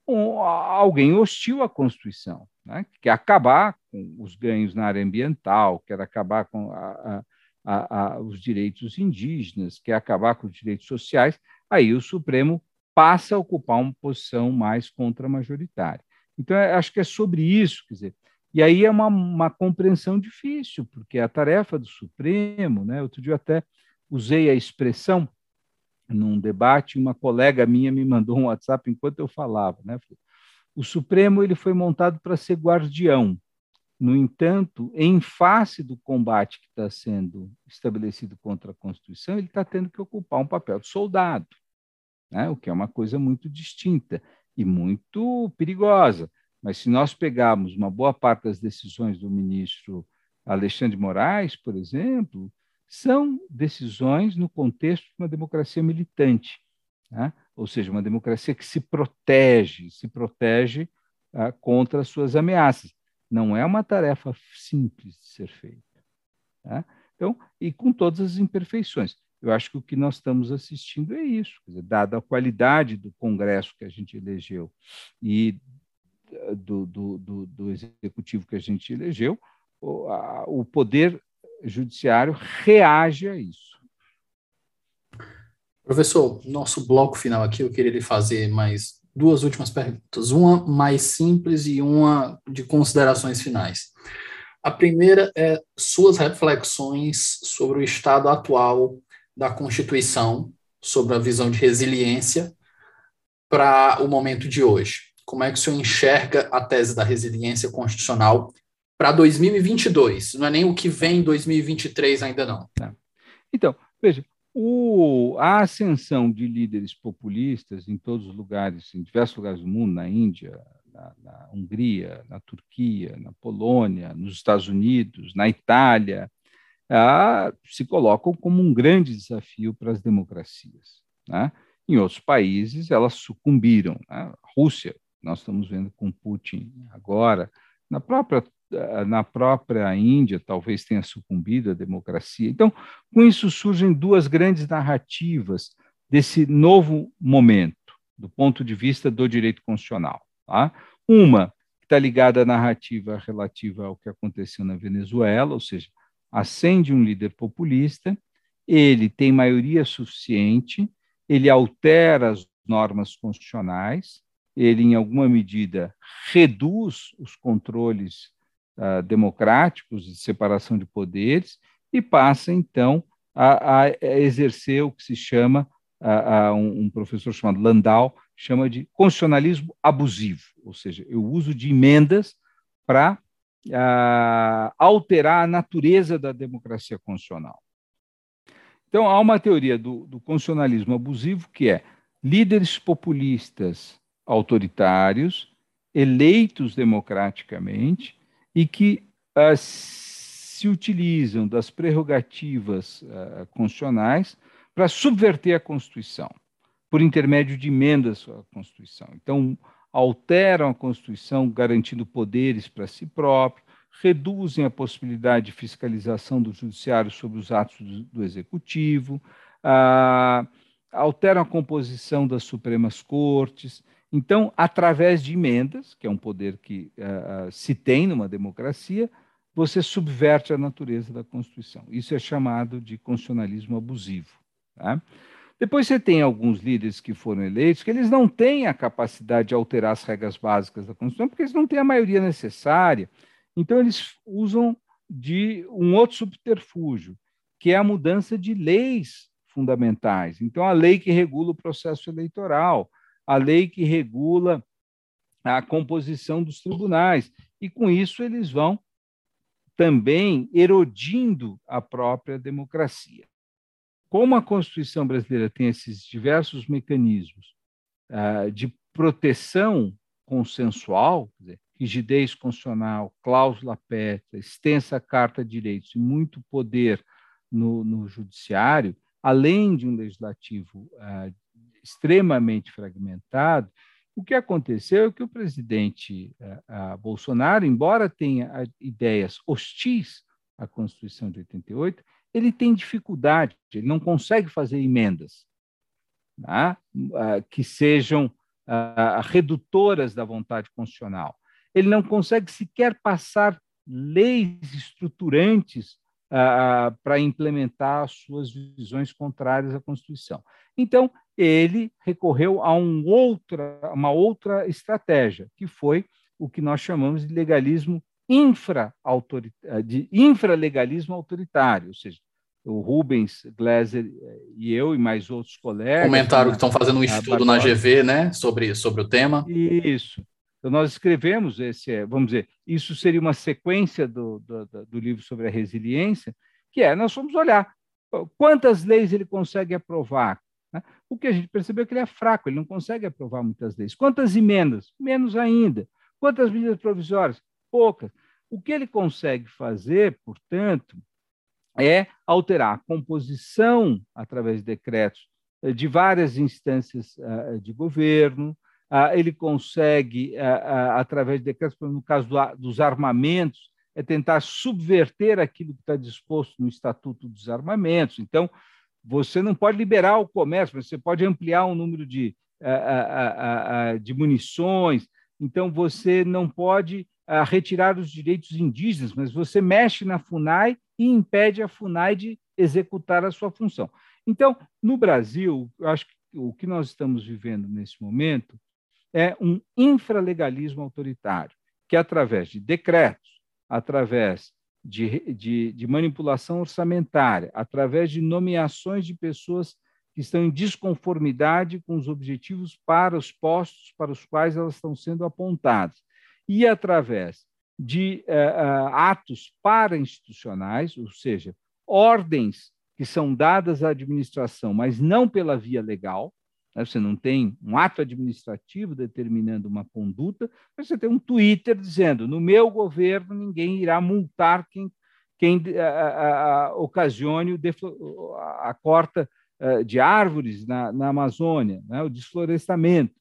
um, alguém hostil à Constituição, né? que quer acabar com os ganhos na área ambiental, quer acabar com a, a, a, os direitos indígenas, quer acabar com os direitos sociais, aí o Supremo passa a ocupar uma posição mais contramajoritária. Então, acho que é sobre isso, quer dizer, e aí é uma, uma compreensão difícil, porque é a tarefa do Supremo, né? Outro dia eu até usei a expressão num debate, uma colega minha me mandou um WhatsApp enquanto eu falava, né? O Supremo ele foi montado para ser guardião. No entanto, em face do combate que está sendo estabelecido contra a Constituição, ele está tendo que ocupar um papel de soldado né? o que é uma coisa muito distinta e muito perigosa. Mas se nós pegarmos uma boa parte das decisões do ministro Alexandre de Moraes, por exemplo, são decisões no contexto de uma democracia militante, né? ou seja, uma democracia que se protege, se protege ah, contra as suas ameaças. Não é uma tarefa simples de ser feita. Né? Então, e com todas as imperfeições. Eu acho que o que nós estamos assistindo é isso, dizer, dada a qualidade do Congresso que a gente elegeu e eh, do, do, do, do executivo que a gente elegeu, o, a, o poder judiciário reage a isso. Professor, nosso bloco final aqui, eu queria lhe fazer mais duas últimas perguntas, uma mais simples e uma de considerações finais. A primeira é suas reflexões sobre o estado atual da Constituição sobre a visão de resiliência para o momento de hoje? Como é que o senhor enxerga a tese da resiliência constitucional para 2022? Não é nem o que vem em 2023 ainda não. Tá. Então, veja, o, a ascensão de líderes populistas em todos os lugares, em diversos lugares do mundo, na Índia, na, na Hungria, na Turquia, na Polônia, nos Estados Unidos, na Itália, se colocam como um grande desafio para as democracias. Né? Em outros países, elas sucumbiram. Né? Rússia, nós estamos vendo com Putin agora, na própria, na própria Índia, talvez tenha sucumbido a democracia. Então, com isso surgem duas grandes narrativas desse novo momento, do ponto de vista do direito constitucional. Tá? Uma que está ligada à narrativa relativa ao que aconteceu na Venezuela, ou seja, acende um líder populista, ele tem maioria suficiente, ele altera as normas constitucionais, ele, em alguma medida, reduz os controles uh, democráticos de separação de poderes e passa, então, a, a exercer o que se chama, um, um, professor chamado Landau, chama de constitucionalismo abusivo, ou seja, o uso de emendas para alterar a natureza da democracia constitucional. Então, há uma teoria do, do constitucionalismo abusivo que é líderes populistas autoritários, eleitos democraticamente, e que uh, se utilizam das prerrogativas uh, constitucionais para subverter a Constituição, por intermédio de emendas à Constituição. Então, alteram a Constituição, garantindo poderes para si próprio, reduzem a possibilidade de fiscalização do Judiciário sobre os atos do, do Executivo, uh, alteram a composição das Supremas Cortes. Então, através de emendas, que é um poder que uh, se tem numa democracia, você subverte a natureza da Constituição. Isso é chamado de constitucionalismo abusivo. Tá? Depois você tem alguns líderes que foram eleitos que eles não têm a capacidade de alterar as regras básicas da Constituição, porque eles não têm a maioria necessária. Então, eles usam de um outro subterfúgio, que é a mudança de leis fundamentais. Então, a lei que regula o processo eleitoral, a lei que regula a composição dos tribunais. E com isso eles vão também erodindo a própria democracia. Como a Constituição brasileira tem esses diversos mecanismos uh, de proteção consensual, dizer, rigidez constitucional, cláusula pétrea, extensa carta de direitos e muito poder no, no judiciário, além de um legislativo uh, extremamente fragmentado, o que aconteceu é que o presidente uh, uh, Bolsonaro, embora tenha ideias hostis à Constituição de 88, ele tem dificuldade, ele não consegue fazer emendas né, que sejam redutoras da vontade constitucional. Ele não consegue sequer passar leis estruturantes para implementar as suas visões contrárias à Constituição. Então, ele recorreu a um outra, uma outra estratégia, que foi o que nós chamamos de legalismo infra de infralegalismo autoritário, ou seja, o Rubens Gleiser e eu e mais outros colegas. Comentaram que estão fazendo um estudo na GV, né, sobre, sobre o tema. Isso. Então, nós escrevemos esse, é, vamos dizer, isso seria uma sequência do, do, do livro sobre a resiliência, que é, nós vamos olhar quantas leis ele consegue aprovar. Né? O que a gente percebeu é que ele é fraco, ele não consegue aprovar muitas leis. Quantas emendas? Menos ainda. Quantas medidas provisórias? Poucas. O que ele consegue fazer, portanto, é alterar a composição, através de decretos, de várias instâncias uh, de governo, ah, ele consegue, através de decretos, no caso dos armamentos, é tentar subverter aquilo que está disposto no Estatuto dos Armamentos. Então, você não pode liberar o comércio, mas você pode ampliar o número de, de munições. Então, você não pode retirar os direitos indígenas, mas você mexe na FUNAI e impede a FUNAI de executar a sua função. Então, no Brasil, eu acho que o que nós estamos vivendo nesse momento é um infralegalismo autoritário, que através de decretos, através de, de, de, manipulação orçamentária, através de nomeações de pessoas que estão em desconformidade com os objetivos para os postos para os quais elas estão sendo apontadas, e através de uh, uh, atos para-institucionais, ou seja, ordens que são dadas à administração, mas não pela via legal, né? Você não tem um ato administrativo determinando uma conduta, mas você tem um Twitter dizendo: no meu governo ninguém irá multar quem, quem a, a, ocasione a, corta eh, de árvores na, na Amazônia, né? o desflorestamento.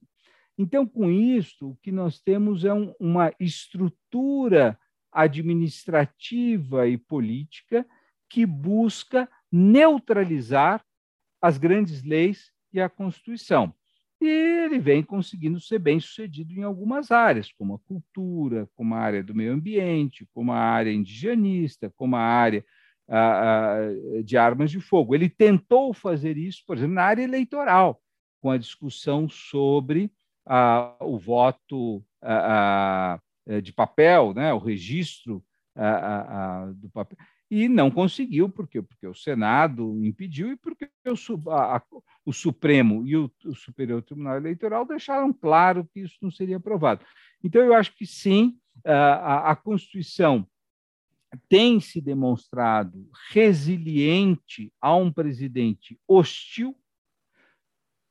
Então, com isso, o que nós temos é um, uma estrutura administrativa e política que busca neutralizar as grandes leis e a Constituição. E ele vem conseguindo ser bem sucedido em algumas áreas, como a cultura, como a área do meio ambiente, como a área indigenista, como a área de armas de fogo. Ele tentou fazer isso, por exemplo, na área eleitoral, com a discussão sobre o voto eh, de papel, né, o registro do papel, e não conseguiu, por quê? Porque o Senado impediu e porque o, a, o Supremo e o, o, Superior Tribunal Eleitoral deixaram claro que isso não seria aprovado. Então, eu acho que sim, a, a Constituição tem se demonstrado resiliente a um presidente hostil.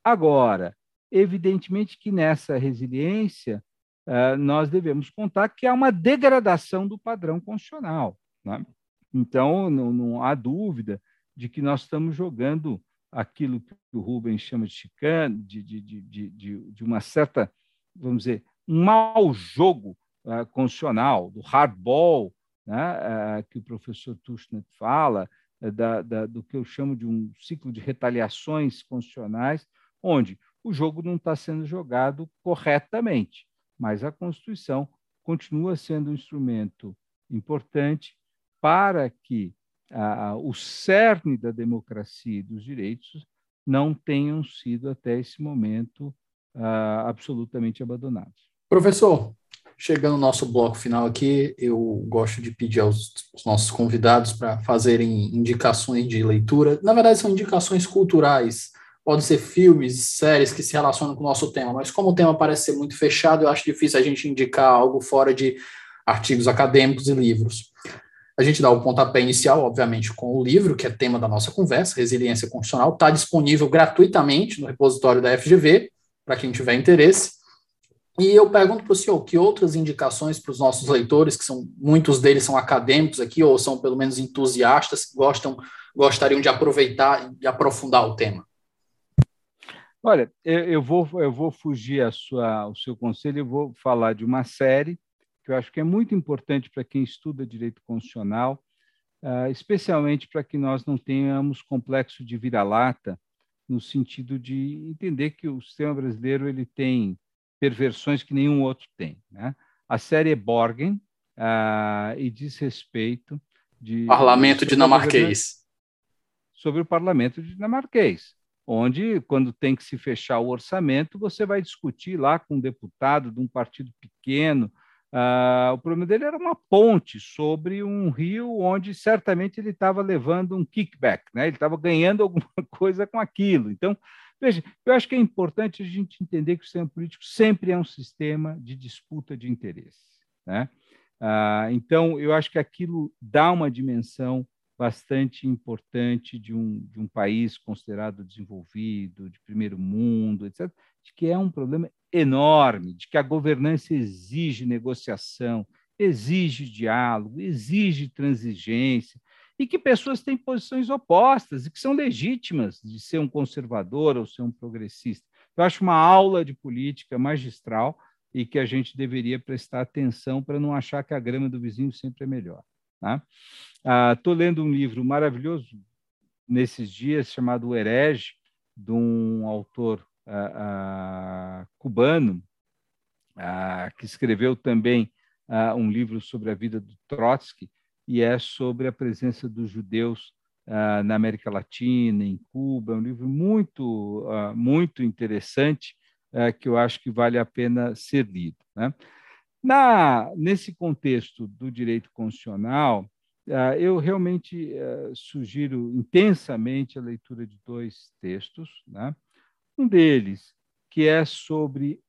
Agora, evidentemente que nessa resiliência uh, nós devemos contar que há uma degradação do padrão constitucional. Né? Então, não, não, há dúvida de que nós estamos jogando aquilo que o Rubens chama de chicane, de, de, de, de, de uma certa, vamos dizer, um mau jogo uh, constitucional, do hardball, né, uh, que o professor Tushnet fala, uh, da, da, do que eu chamo de um ciclo de retaliações constitucionais, onde o jogo não está sendo jogado corretamente, mas a Constituição continua sendo um instrumento importante para que ah, o cerne da democracia e dos direitos não tenham sido, até esse momento, ah, absolutamente abandonados. Professor, chegando no nosso bloco final aqui, eu gosto de pedir aos, aos nossos convidados para fazerem indicações de leitura. Na verdade, são indicações culturais Pode ser filmes, séries que se relacionam com o nosso tema, mas como o tema parece ser muito fechado, eu acho difícil a gente indicar algo fora de artigos acadêmicos e livros. A gente dá o pontapé inicial, obviamente, com o livro, que é tema da nossa conversa, Resiliência Constitucional, está disponível gratuitamente no repositório da FGV, para quem tiver interesse. E eu pergunto para o senhor, que outras indicações para os nossos leitores, que são muitos deles são acadêmicos aqui, ou são pelo menos entusiastas, que gostam, gostariam de aproveitar e aprofundar o tema? Olha, eu, vou, eu vou fugir a sua, ao seu conselho e vou falar de uma série que eu acho que é muito importante para quem estuda direito constitucional, uh, especialmente para que nós não tenhamos complexo de vira-lata, no sentido de entender que o sistema brasileiro ele tem perversões que nenhum outro tem. Né? A série é Borgen uh, e diz respeito de parlamento dinamarquês sobre o parlamento dinamarquês onde, quando tem que se fechar o orçamento, você vai discutir lá com um deputado de um partido pequeno. Uh, o problema dele era uma ponte sobre um rio onde certamente ele estava levando um kickback, né? ele estava ganhando alguma coisa com aquilo. Então, veja, eu acho que é importante a gente entender que o sistema político sempre é um sistema de disputa de interesses. Né? Uh, então, eu acho que aquilo dá uma dimensão bastante importante de um, de um país considerado desenvolvido, de primeiro mundo, etc., de que é um problema enorme, de que a governança exige negociação, exige diálogo, exige transigência, e que pessoas têm posições opostas e que são legítimas de ser um conservador ou ser um progressista. Eu acho uma aula de política magistral e que a gente deveria prestar atenção para não achar que a grama do vizinho sempre é melhor. Estou ah, lendo um livro maravilhoso nesses dias chamado O Herege, de um autor ah, ah, cubano, que escreveu também um livro sobre a vida do Trotsky, e é sobre a presença dos judeus na América Latina, em Cuba. É um livro muito, muito interessante, que eu acho que vale a pena ser lido. Né? Na, nesse contexto do direito constitucional, eu realmente eh, sugiro intensamente a leitura de dois textos. Né? Um deles, que é sobre,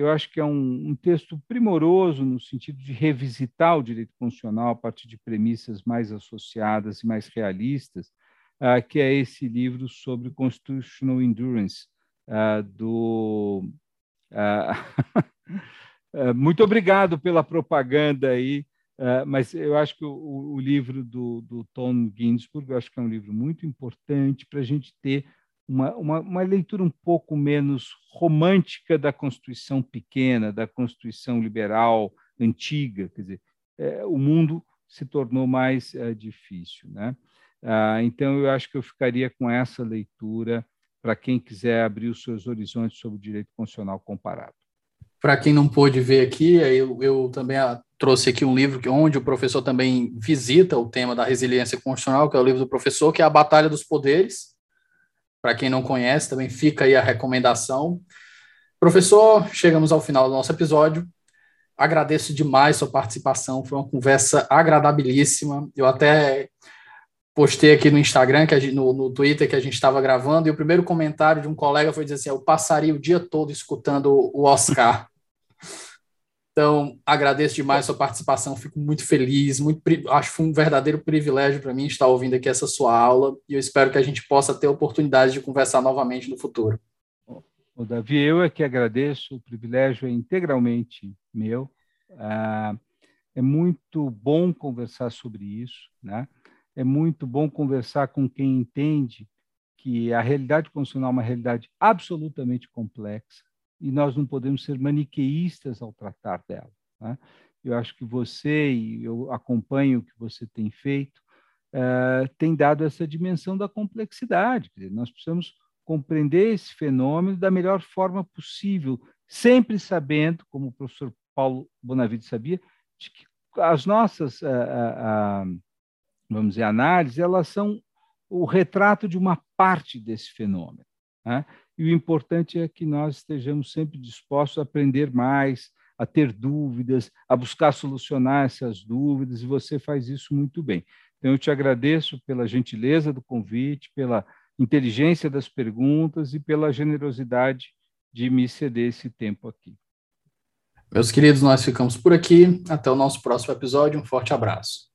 eu acho que é um, um texto primoroso no sentido de revisitar o direito constitucional a partir de premissas mais associadas e mais realistas, ah, que é esse livro sobre Constitutional Endurance, ah, do. É, muito obrigado pela propaganda aí, é, mas eu acho que o, o livro do, do, Tom Ginsburg, eu acho que é um livro muito importante para a gente ter uma, uma, uma, leitura um pouco menos romântica da Constituição pequena, da Constituição liberal antiga. Quer dizer, é, o mundo se tornou mais é, difícil. Né? Ah, então, eu acho que eu ficaria com essa leitura para quem quiser abrir os seus horizontes sobre o direito constitucional comparado. Para quem não pôde ver aqui, eu, eu também ah, trouxe aqui um livro onde o professor também visita o tema da resiliência constitucional, que é o livro do professor, que é A Batalha dos Poderes. Para quem não conhece, também fica aí a recomendação. Professor, chegamos ao final do nosso episódio. agradeço demais sua participação, foi uma conversa agradabilíssima. Eu até postei aqui no Instagram, que gente, no, no Twitter, que a gente estava gravando, e o primeiro comentário de um colega foi dizer assim: eu passaria o dia todo escutando o Oscar. Então, agradeço demais a sua participação, fico muito feliz, muito, acho que foi um verdadeiro privilégio para mim estar ouvindo aqui essa sua aula, e eu espero que a gente possa ter a oportunidade de conversar novamente no futuro. O Davi, eu é que agradeço, o privilégio é integralmente meu. Ah, é muito bom conversar sobre isso, né? É muito bom conversar com quem entende que a realidade constitucional é uma realidade absolutamente complexa, e nós não podemos ser maniqueístas ao tratar dela. Né? Eu acho que você, e eu acompanho o que você tem feito, uh, tem dado essa dimensão da complexidade. Dizer, nós precisamos compreender esse fenômeno da melhor forma possível, sempre sabendo, como o professor Paulo Bonavide sabia, de que as nossas, uh, uh, vamos dizer, análises, elas são o retrato de uma parte desse fenômeno. Né? E o importante é que nós estejamos sempre dispostos a aprender mais, a ter dúvidas, a buscar solucionar essas dúvidas, e você faz isso muito bem. Então, eu te agradeço pela gentileza do convite, pela inteligência das perguntas e pela generosidade de me ceder esse tempo aqui. Meus queridos, nós ficamos por aqui. Até o nosso próximo episódio. Um forte abraço.